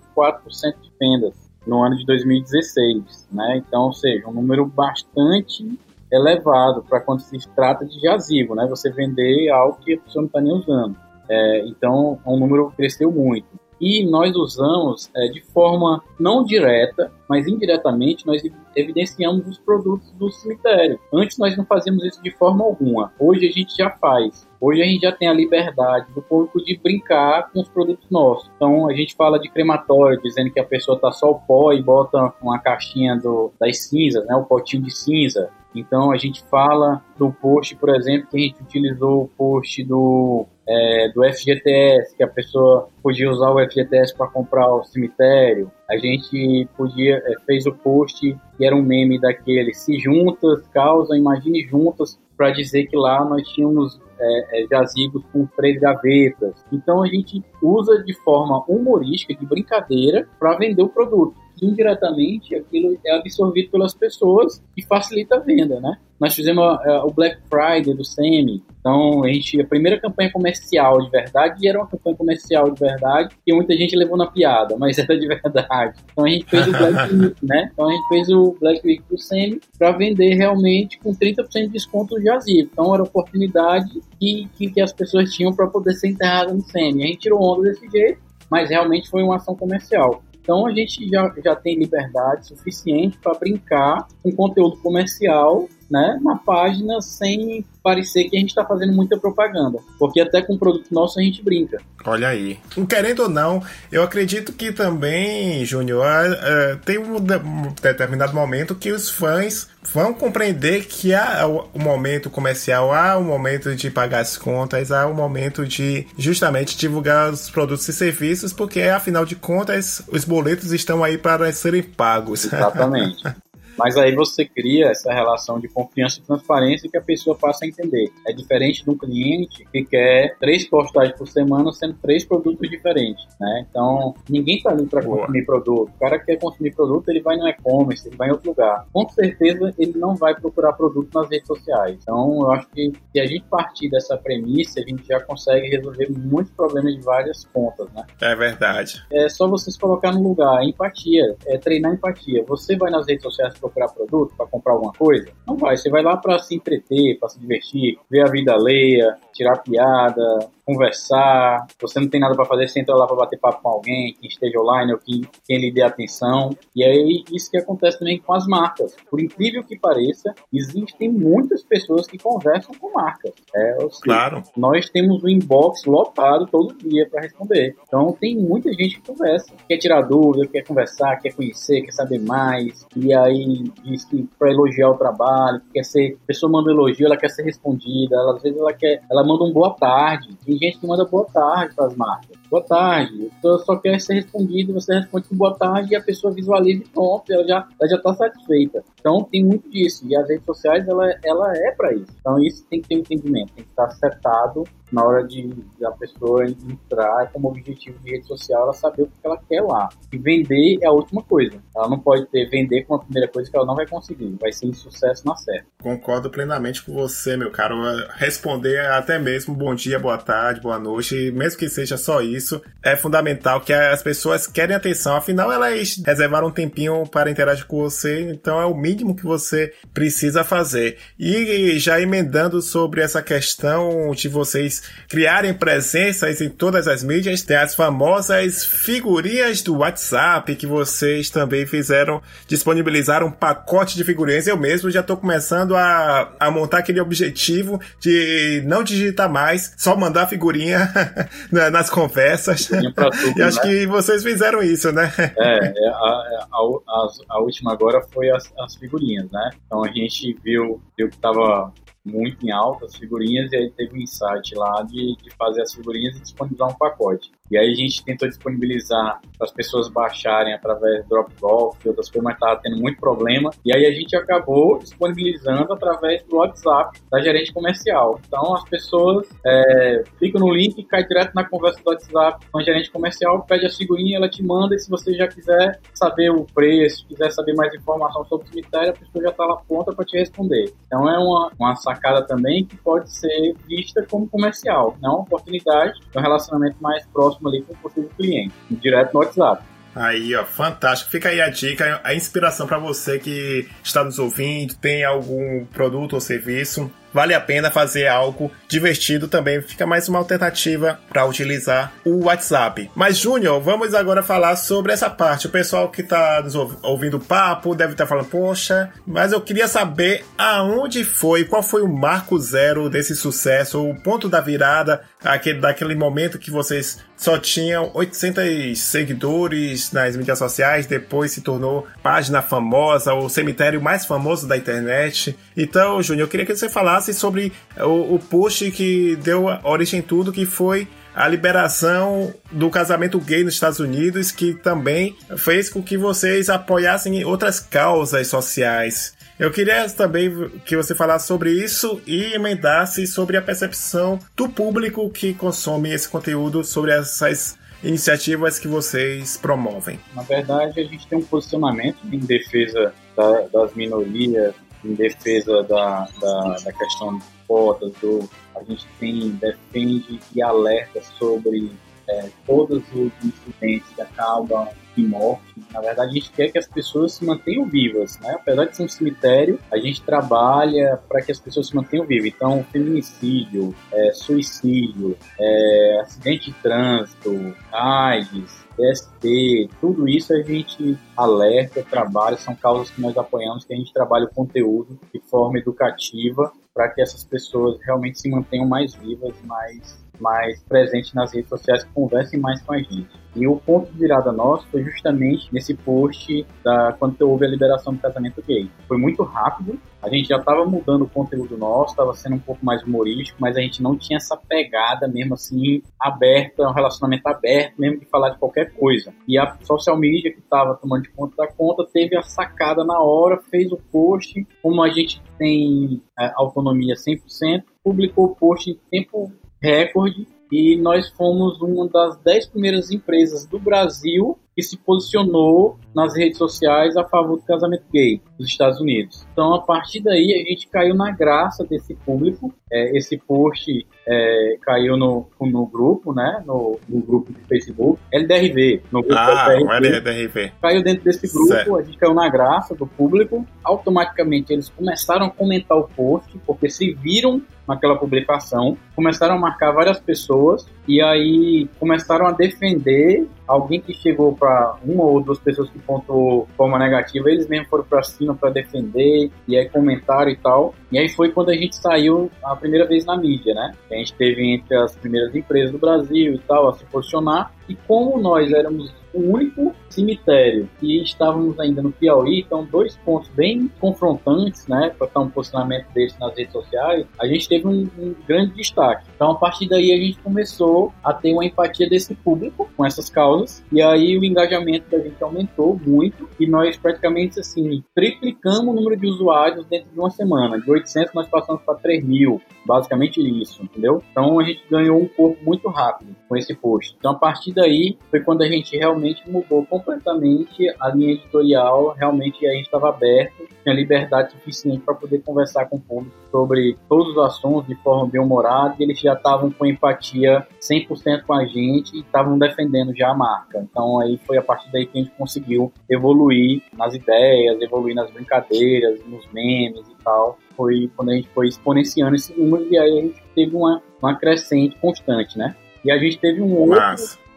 Speaker 2: de vendas no ano de 2016, né? Então, ou seja, um número bastante elevado para quando se trata de jazigo, né? Você vender algo que a pessoa não está nem usando. É, então, o número cresceu muito. E nós usamos é, de forma não direta, mas indiretamente, nós evidenciamos os produtos do cemitério. Antes nós não fazíamos isso de forma alguma. Hoje a gente já faz. Hoje a gente já tem a liberdade do público de brincar com os produtos nossos. Então a gente fala de crematório, dizendo que a pessoa tá só o pó e bota uma caixinha do, das cinzas, né, o potinho de cinza. Então a gente fala do post, por exemplo, que a gente utilizou o post do, é, do FGTS, que a pessoa podia usar o FGTS para comprar o cemitério. A gente podia fez o post que era um meme daquele se juntas causa, imagine juntas para dizer que lá nós tínhamos é, é, jazigos com três gavetas. Então a gente usa de forma humorística, de brincadeira, para vender o produto indiretamente aquilo é absorvido pelas pessoas e facilita a venda, né? Nós fizemos uh, o Black Friday do Semi, então a gente a primeira campanha comercial de verdade e era uma campanha comercial de verdade que muita gente levou na piada, mas era de verdade. Então a gente fez o Black Week, né? Então a gente fez o Black Week do Semi para vender realmente com 30% de desconto no jazigo. Então era oportunidade que, que, que as pessoas tinham para poder ser enterradas no Semi. A gente tirou onda desse jeito, mas realmente foi uma ação comercial. Então a gente já, já tem liberdade suficiente para brincar com conteúdo comercial né, na página sem parecer que a gente está fazendo muita propaganda. Porque até com o produto nosso a gente brinca.
Speaker 1: Olha aí. Querendo ou não, eu acredito que também, Júnior, uh, tem um, um, determinado momento que os fãs vão compreender que há o momento comercial, há o momento de pagar as contas, há o momento de justamente divulgar os produtos e serviços, porque afinal de contas os boletos estão aí para serem pagos.
Speaker 2: Exatamente. Mas aí você cria essa relação de confiança e transparência que a pessoa passa a entender. É diferente de um cliente que quer três postagens por semana sendo três produtos diferentes, né? Então, ninguém está ali para consumir produto. O cara que quer consumir produto, ele vai no e-commerce, ele vai em outro lugar. Com certeza, ele não vai procurar produto nas redes sociais. Então, eu acho que se a gente partir dessa premissa, a gente já consegue resolver muitos problemas de várias pontas, né?
Speaker 1: É verdade.
Speaker 2: É só vocês colocar no lugar empatia, é treinar empatia. Você vai nas redes sociais procurar produto, para comprar alguma coisa? Não vai. Você vai lá para se entreter, para se divertir, ver a vida alheia, tirar piada, conversar, você não tem nada para fazer, você entra lá para bater papo com alguém, que esteja online ou que quem lhe dê atenção. E aí, isso que acontece também com as marcas. Por incrível que pareça, existem muitas pessoas que conversam com marcas. É, seja,
Speaker 1: claro.
Speaker 2: Nós temos o inbox lotado todo dia para responder. Então, tem muita gente que conversa, quer tirar dúvida, quer conversar, quer conhecer, quer saber mais. E aí, diz que para elogiar o trabalho, quer ser, a pessoa manda um elogio, ela quer ser respondida, ela, às vezes ela quer, ela manda um boa tarde gente que manda boa tarde para as marcas. Boa tarde. Então só quer ser respondido, você responde com boa tarde e a pessoa visualiza e pronto, ela já já está satisfeita. Então tem muito disso. E as redes sociais ela, ela é para isso. Então isso tem que ter um entendimento, tem que estar setado na hora de, a pessoa entrar como objetivo de rede social, ela saber o que ela quer lá. E vender é a última coisa. Ela não pode ter vender como a primeira coisa que ela não vai conseguir. Vai ser insucesso na certa.
Speaker 1: Concordo plenamente com você, meu caro. Responder até mesmo bom dia, boa tarde, boa noite, mesmo que seja só isso, é fundamental que as pessoas querem atenção. Afinal, elas reservaram um tempinho para interagir com você, então é o mínimo que você precisa fazer. E já emendando sobre essa questão de vocês criarem presenças em todas as mídias, tem as famosas figurinhas do WhatsApp que vocês também fizeram disponibilizar um pacote de figurinhas. Eu mesmo já estou começando a, a montar aquele objetivo de não digitar mais, só mandar figurinha nas conversas. Tudo, e acho né? que vocês fizeram isso, né?
Speaker 2: É, é a, a, a, a última agora foi as, as figurinhas, né? Então a gente viu, viu que estava muito em alta as figurinhas e aí teve um insight lá de, de fazer as figurinhas e disponibilizar um pacote. E aí a gente tentou disponibilizar para as pessoas baixarem através do Dropbox e outras coisas, mas estava tendo muito problema. E aí a gente acabou disponibilizando através do WhatsApp da gerente comercial. Então as pessoas é, clicam no link, cai direto na conversa do WhatsApp com a gerente comercial, pede a figurinha, ela te manda e se você já quiser saber o preço, quiser saber mais informação sobre o cemitério, a pessoa já está lá pronta para te responder. Então é uma, uma sacada também que pode ser vista como comercial, não uma oportunidade de um relacionamento mais próximo ali com possível cliente, direto no WhatsApp.
Speaker 1: Aí, ó, fantástico. Fica aí a dica, a inspiração para você que está nos ouvindo, tem algum produto ou serviço vale a pena fazer algo divertido também. Fica mais uma alternativa para utilizar o WhatsApp. Mas, Júnior, vamos agora falar sobre essa parte. O pessoal que está nos ouvindo o papo deve estar tá falando, poxa, mas eu queria saber aonde foi, qual foi o marco zero desse sucesso, o ponto da virada, aquele, daquele momento que vocês só tinham 800 seguidores nas mídias sociais, depois se tornou página famosa, o cemitério mais famoso da internet. Então, Júnior, eu queria que você falasse sobre o, o post que deu origem tudo, que foi a liberação do casamento gay nos Estados Unidos, que também fez com que vocês apoiassem outras causas sociais. Eu queria também que você falasse sobre isso e emendasse sobre a percepção do público que consome esse conteúdo sobre essas iniciativas que vocês promovem.
Speaker 2: Na verdade, a gente tem um posicionamento em defesa da, das minorias, em defesa da, da, da questão de cotas, do, a gente tem, defende e alerta sobre é, todos os incidentes que acabam morte. Na verdade, a gente quer que as pessoas se mantenham vivas, né? Apesar de ser um cemitério, a gente trabalha para que as pessoas se mantenham vivas. Então, feminicídio, é, suicídio, é, acidente de trânsito, AIDS, PST, tudo isso a gente alerta, trabalha, são causas que nós apoiamos, que a gente trabalha o conteúdo de forma educativa para que essas pessoas realmente se mantenham mais vivas, mais, mais presentes nas redes sociais, que conversem mais com a gente. E o ponto de virada nosso foi justamente nesse post da quando houve a liberação do casamento gay. Foi muito rápido, a gente já estava mudando o conteúdo nosso, estava sendo um pouco mais humorístico, mas a gente não tinha essa pegada mesmo assim aberta, um relacionamento aberto, mesmo de falar de qualquer coisa. E a social media que estava tomando de conta da conta teve a sacada na hora, fez o post, como a gente tem é, autonomia 100%, publicou o post em tempo recorde e nós fomos uma das dez primeiras empresas do Brasil que se posicionou nas redes sociais a favor do casamento gay nos Estados Unidos. Então, a partir daí, a gente caiu na graça desse público. É, esse post é, caiu no, no grupo, né? No, no, grupo do Facebook, LDRV. No grupo
Speaker 1: ah, LDRV. LDRV.
Speaker 2: Caiu dentro desse grupo, certo. a gente caiu na graça do público. Automaticamente, eles começaram a comentar o post, porque se viram naquela publicação, começaram a marcar várias pessoas e aí começaram a defender alguém que chegou para uma ou duas pessoas que pontuou forma negativa, eles mesmos foram para cima para defender e aí comentaram e tal. E aí foi quando a gente saiu a primeira vez na mídia, né? A gente teve entre as primeiras empresas do Brasil e tal a se posicionar E como nós éramos o único cemitério e estávamos ainda no Piauí, então dois pontos bem confrontantes, né, para estar um posicionamento desse nas redes sociais, a gente teve um, um, grande destaque. Então a partir daí a gente começou a ter uma empatia desse público com essas causas e aí o engajamento da gente aumentou muito e nós praticamente assim triplicamos o número de usuários dentro de uma semana. De 800 nós passamos para 3 mil, basicamente isso, entendeu? Então a gente ganhou um corpo muito rápido com esse post. Então a partir daí foi quando a gente realmente mudou completamente a linha editorial, realmente a gente estava aberto, tinha liberdade suficiente para poder conversar com o público sobre todos os assuntos de forma bem-humorada e eles já estavam com empatia 100% com a gente e estavam defendendo já a marca. Então aí foi a partir daí que a gente conseguiu evoluir nas ideias, evoluir nas brincadeiras, nos memes e tal. Foi quando a gente foi exponenciando esse número e aí a gente teve uma, uma crescente constante, né? E a gente teve um outro,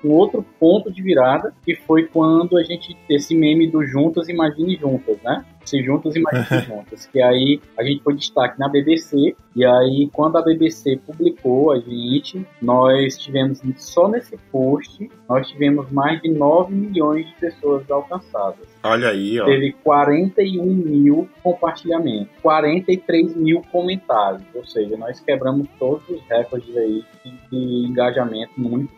Speaker 2: um outro ponto de virada, que foi quando a gente, esse meme do Juntas, Imagine Juntas, né? Se Juntas, Imagine Juntas. Que aí a gente foi destaque na BBC, e aí quando a BBC publicou a gente, nós tivemos, só nesse post, nós tivemos mais de 9 milhões de pessoas alcançadas.
Speaker 1: Olha aí, ó.
Speaker 2: Teve 41 mil compartilhamentos, 43 mil comentários, ou seja, nós quebramos todos os recordes aí de engajamento no único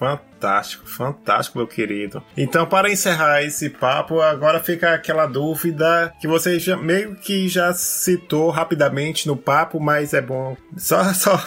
Speaker 2: post.
Speaker 1: Fantástico, fantástico, meu querido. Então, para encerrar esse papo, agora fica aquela dúvida que você já, meio que já citou rapidamente no papo, mas é bom. Só, só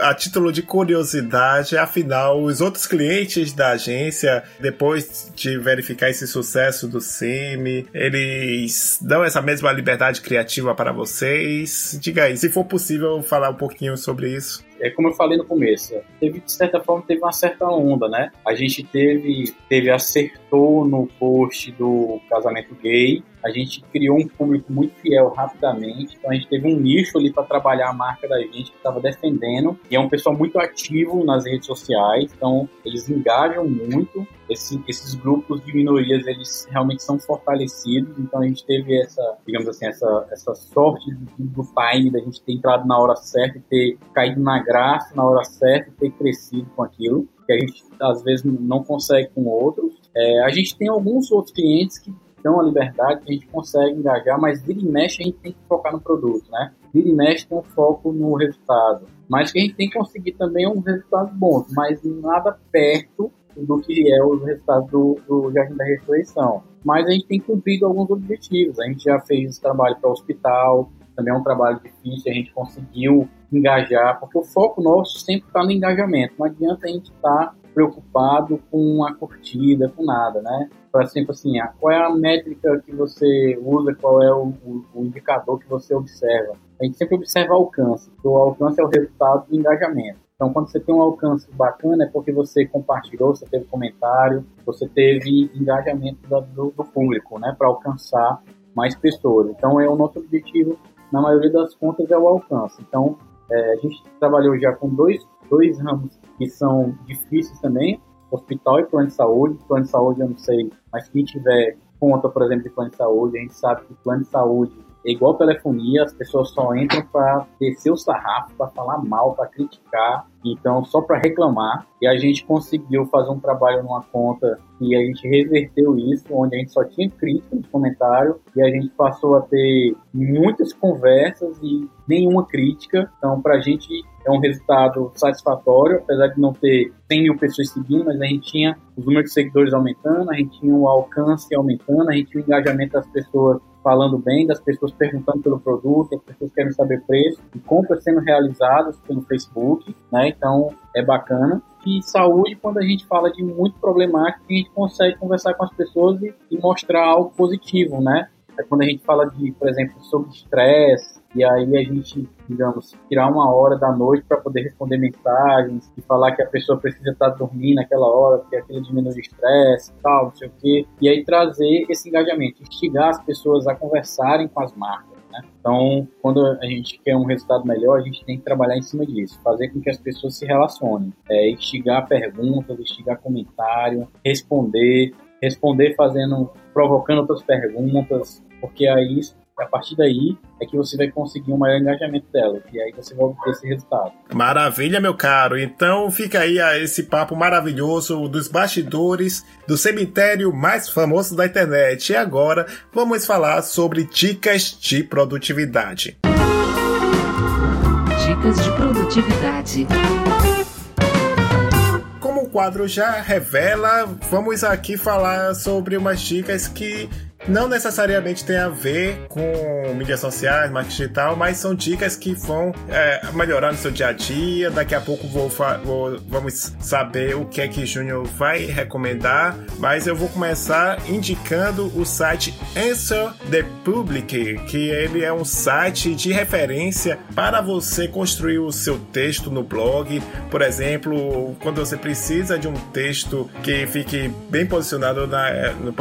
Speaker 1: a título de curiosidade, afinal, os outros clientes da agência, depois de verificar esse sucesso do SIM, eles dão essa mesma liberdade criativa para vocês? Diga aí, se for possível falar um pouquinho sobre isso
Speaker 2: é como eu falei no começo, teve, de certa forma, teve uma certa onda, né? A gente teve, teve acertou no post do casamento gay, a gente criou um público muito fiel rapidamente, então a gente teve um nicho ali para trabalhar a marca da gente que estava defendendo, e é um pessoal muito ativo nas redes sociais, então eles engajam muito, Esse, esses grupos de minorias, eles realmente são fortalecidos, então a gente teve essa, digamos assim, essa, essa sorte do, do time, da gente ter entrado na hora certa ter caído na graça na hora certa ter crescido com aquilo, que a gente às vezes não consegue com outros. É, a gente tem alguns outros clientes que dão a liberdade, que a gente consegue engajar, mas vira e mexe a gente tem que focar no produto, né? Vira e mexe tem um foco no resultado. Mas que a gente tem que conseguir também um resultado bom, mas nada perto do que é os resultados do, do Jardim da Ressurreição. Mas a gente tem cumprido alguns objetivos. A gente já fez trabalho para o hospital, também é um trabalho difícil, a gente conseguiu engajar, porque o foco nosso sempre está no engajamento. Não adianta a gente estar tá preocupado com a curtida, com nada, né? Para sempre assim, ah, qual é a métrica que você usa, qual é o, o, o, indicador que você observa. A gente sempre observa alcance, porque o alcance é o resultado do engajamento. Então, quando você tem um alcance bacana, é porque você compartilhou, você teve comentário, você teve engajamento do, do público, né, para alcançar mais pessoas. Então, é o nosso objetivo, na maioria das contas, é o alcance. Então, é, a gente trabalhou já com dois, dois ramos que são difíceis também, hospital e plano de saúde. Plano de saúde eu não sei, mas quem tiver conta, por exemplo, de plano de saúde, a gente sabe que plano de saúde é igual telefonia, as pessoas só entram para descer o sarrafo, para falar mal, para criticar, então só para reclamar. E a gente conseguiu fazer um trabalho numa conta e a gente reverteu isso, onde a gente só tinha crítica nos comentários e a gente passou a ter muitas conversas e nenhuma crítica. Então, para a gente é um resultado satisfatório, apesar de não ter 100 mil pessoas seguindo, mas a gente tinha os números de seguidores aumentando, a gente tinha o alcance aumentando, a gente tinha o engajamento das pessoas falando bem, das pessoas perguntando pelo produto, as pessoas querem saber preço, e compras sendo realizadas pelo Facebook, né? Então é bacana. E saúde, quando a gente fala de muito problemático, a gente consegue conversar com as pessoas e, e mostrar algo positivo, né? É quando a gente fala de, por exemplo, sobre estresse, e aí a gente, digamos, tirar uma hora da noite para poder responder mensagens e falar que a pessoa precisa estar dormindo naquela hora, porque aquilo diminui o estresse e tal, não sei o quê. E aí trazer esse engajamento, instigar as pessoas a conversarem com as marcas. Né? Então, quando a gente quer um resultado melhor, a gente tem que trabalhar em cima disso, fazer com que as pessoas se relacionem, é, instigar perguntas, instigar comentário, responder, responder fazendo, provocando outras perguntas, porque aí a partir daí é que você vai conseguir um maior engajamento dela. E aí você vai obter esse resultado.
Speaker 1: Maravilha, meu caro. Então fica aí esse papo maravilhoso dos bastidores do cemitério mais famoso da internet. E agora vamos falar sobre dicas de produtividade.
Speaker 3: Dicas de produtividade
Speaker 1: quadro já revela, vamos aqui falar sobre umas dicas que não necessariamente tem a ver com mídias sociais, marketing digital, mas são dicas que vão é, melhorar no seu dia a dia. Daqui a pouco vou, vou, vamos saber o que é que Júnior vai recomendar, mas eu vou começar indicando o site Answer the Public, que ele é um site de referência para você construir o seu texto no blog. Por exemplo, quando você precisa de um texto que fique bem posicionado na, no,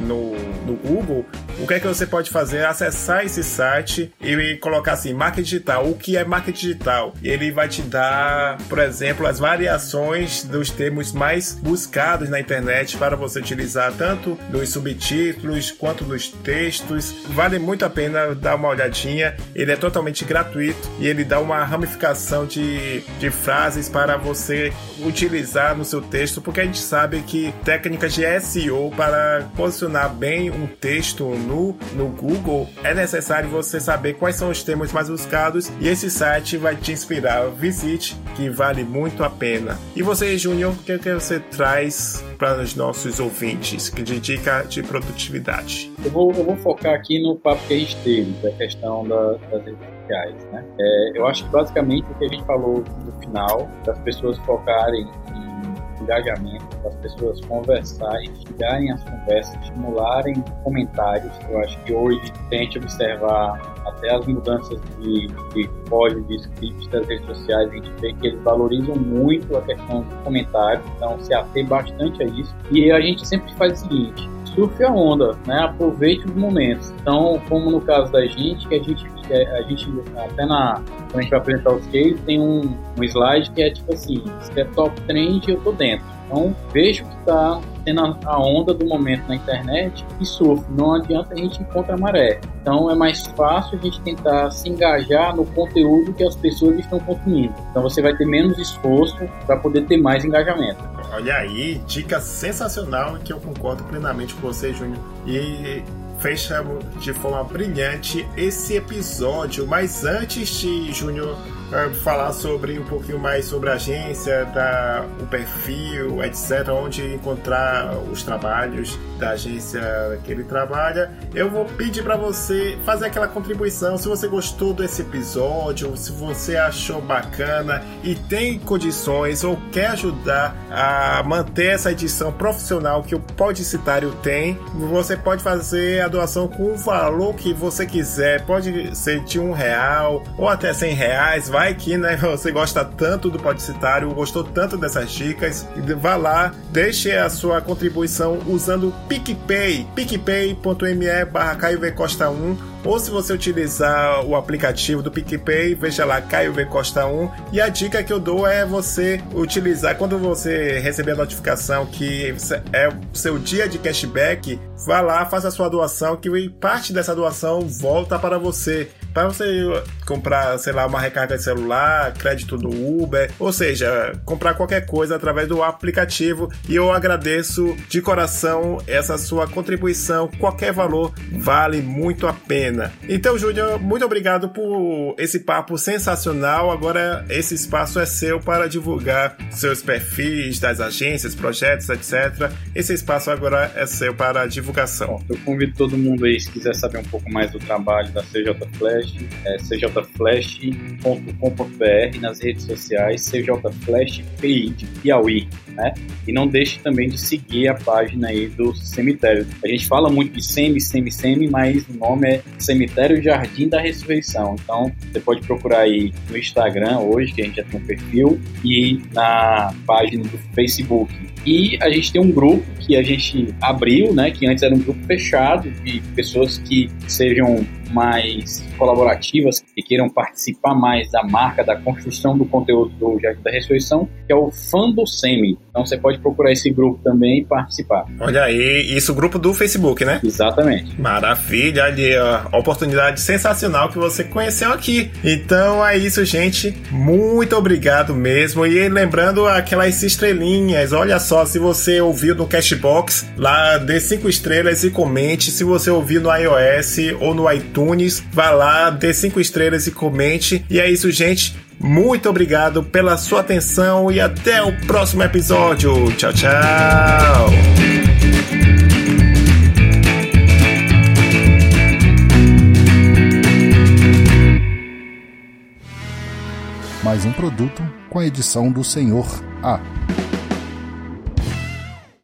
Speaker 1: no, no do Google, o que é que você pode fazer? Acessar esse site e colocar assim, marketing digital. O que é marketing digital? Ele vai te dar, por exemplo, as variações dos termos mais buscados na internet para você utilizar tanto nos subtítulos quanto nos textos. Vale muito a pena dar uma olhadinha. Ele é totalmente gratuito e ele dá uma ramificação de, de frases para você utilizar no seu texto, porque a gente sabe que técnicas de SEO para posicionar bem um texto no, no Google, é necessário você saber quais são os temas mais buscados e esse site vai te inspirar. Visite, que vale muito a pena. E você, Júnior, o que, é que você traz para os nossos ouvintes que de dica de produtividade?
Speaker 2: Eu vou, eu vou focar aqui no papo que a gente teve, da questão da, das redes sociais. Né? É, eu acho que basicamente o que a gente falou no final, das pessoas focarem engajamento, as pessoas conversarem, instigarem as conversas, estimularem comentários. Eu acho que hoje tente observar até as mudanças de, de código, de script das redes sociais, a gente vê que eles valorizam muito a questão do comentário, então se ater bastante a isso. E a gente sempre faz o seguinte, surfe a onda, né? Aproveite os momentos. Então, como no caso da gente, que a gente, a gente até na quando a gente vai apresentar os cases, tem um, um slide que é tipo assim, se é top trend, eu tô dentro. Então, vejo que está tendo a onda do momento na internet e surfe. Não adianta a gente encontrar maré. Então, é mais fácil a gente tentar se engajar no conteúdo que as pessoas estão consumindo. Então, você vai ter menos esforço para poder ter mais engajamento.
Speaker 1: Olha aí, dica sensacional que eu concordo plenamente com você, Júnior. E fecha de forma brilhante esse episódio. Mas antes de Júnior falar sobre um pouquinho mais sobre a agência, da, o perfil, etc., onde encontrar os trabalhos da agência que ele trabalha, eu vou pedir para você fazer aquela contribuição. Se você gostou desse episódio, se você achou bacana e tem condições ou quer ajudar a manter essa edição profissional que o Podicitário tem, você pode fazer a doação com o valor que você quiser. Pode ser de um real ou até cem reais. Vai vai que né, você gosta tanto do Podcitário, gostou tanto dessas dicas, vá lá, deixe a sua contribuição usando o PicPay, picpay.me barra Costa 1 ou se você utilizar o aplicativo do PicPay, veja lá Caio V Costa 1. E a dica que eu dou é você utilizar quando você receber a notificação que é o seu dia de cashback, vá lá, faça a sua doação, que parte dessa doação volta para você para você comprar, sei lá, uma recarga de celular, crédito no Uber, ou seja, comprar qualquer coisa através do aplicativo. E eu agradeço de coração essa sua contribuição. Qualquer valor vale muito a pena. Então, Júnior, muito obrigado por esse papo sensacional. Agora, esse espaço é seu para divulgar seus perfis das agências, projetos, etc. Esse espaço agora é seu para divulgação. Bom,
Speaker 2: eu convido todo mundo aí, se quiser saber um pouco mais do trabalho da CJ Flash Flash, é cjflash.com.br, nas redes sociais, cjflashpi de Piauí, né? E não deixe também de seguir a página aí do cemitério. A gente fala muito de semi, semi, semi, mas o nome é Cemitério Jardim da Ressurreição. Então, você pode procurar aí no Instagram hoje, que a gente já tem um perfil, e na página do Facebook. E a gente tem um grupo que a gente abriu, né, que antes era um grupo fechado de pessoas que sejam mais colaborativas, que queiram participar mais da marca, da construção do conteúdo do Jardim da Ressurreição, que é o Fã do Semi. Então você pode procurar esse grupo também e participar.
Speaker 1: Olha aí, isso grupo do Facebook, né?
Speaker 2: Exatamente.
Speaker 1: Maravilha, ali a oportunidade sensacional que você conheceu aqui. Então é isso, gente. Muito obrigado mesmo. E lembrando aquelas estrelinhas, olha só, se você ouviu no Cashbox, lá dê cinco estrelas e comente. Se você ouviu no iOS ou no iTunes, vá lá, dê cinco estrelas e comente. E é isso, gente. Muito obrigado pela sua atenção e até o próximo episódio. Tchau, tchau.
Speaker 4: Mais um produto com a edição do Senhor A.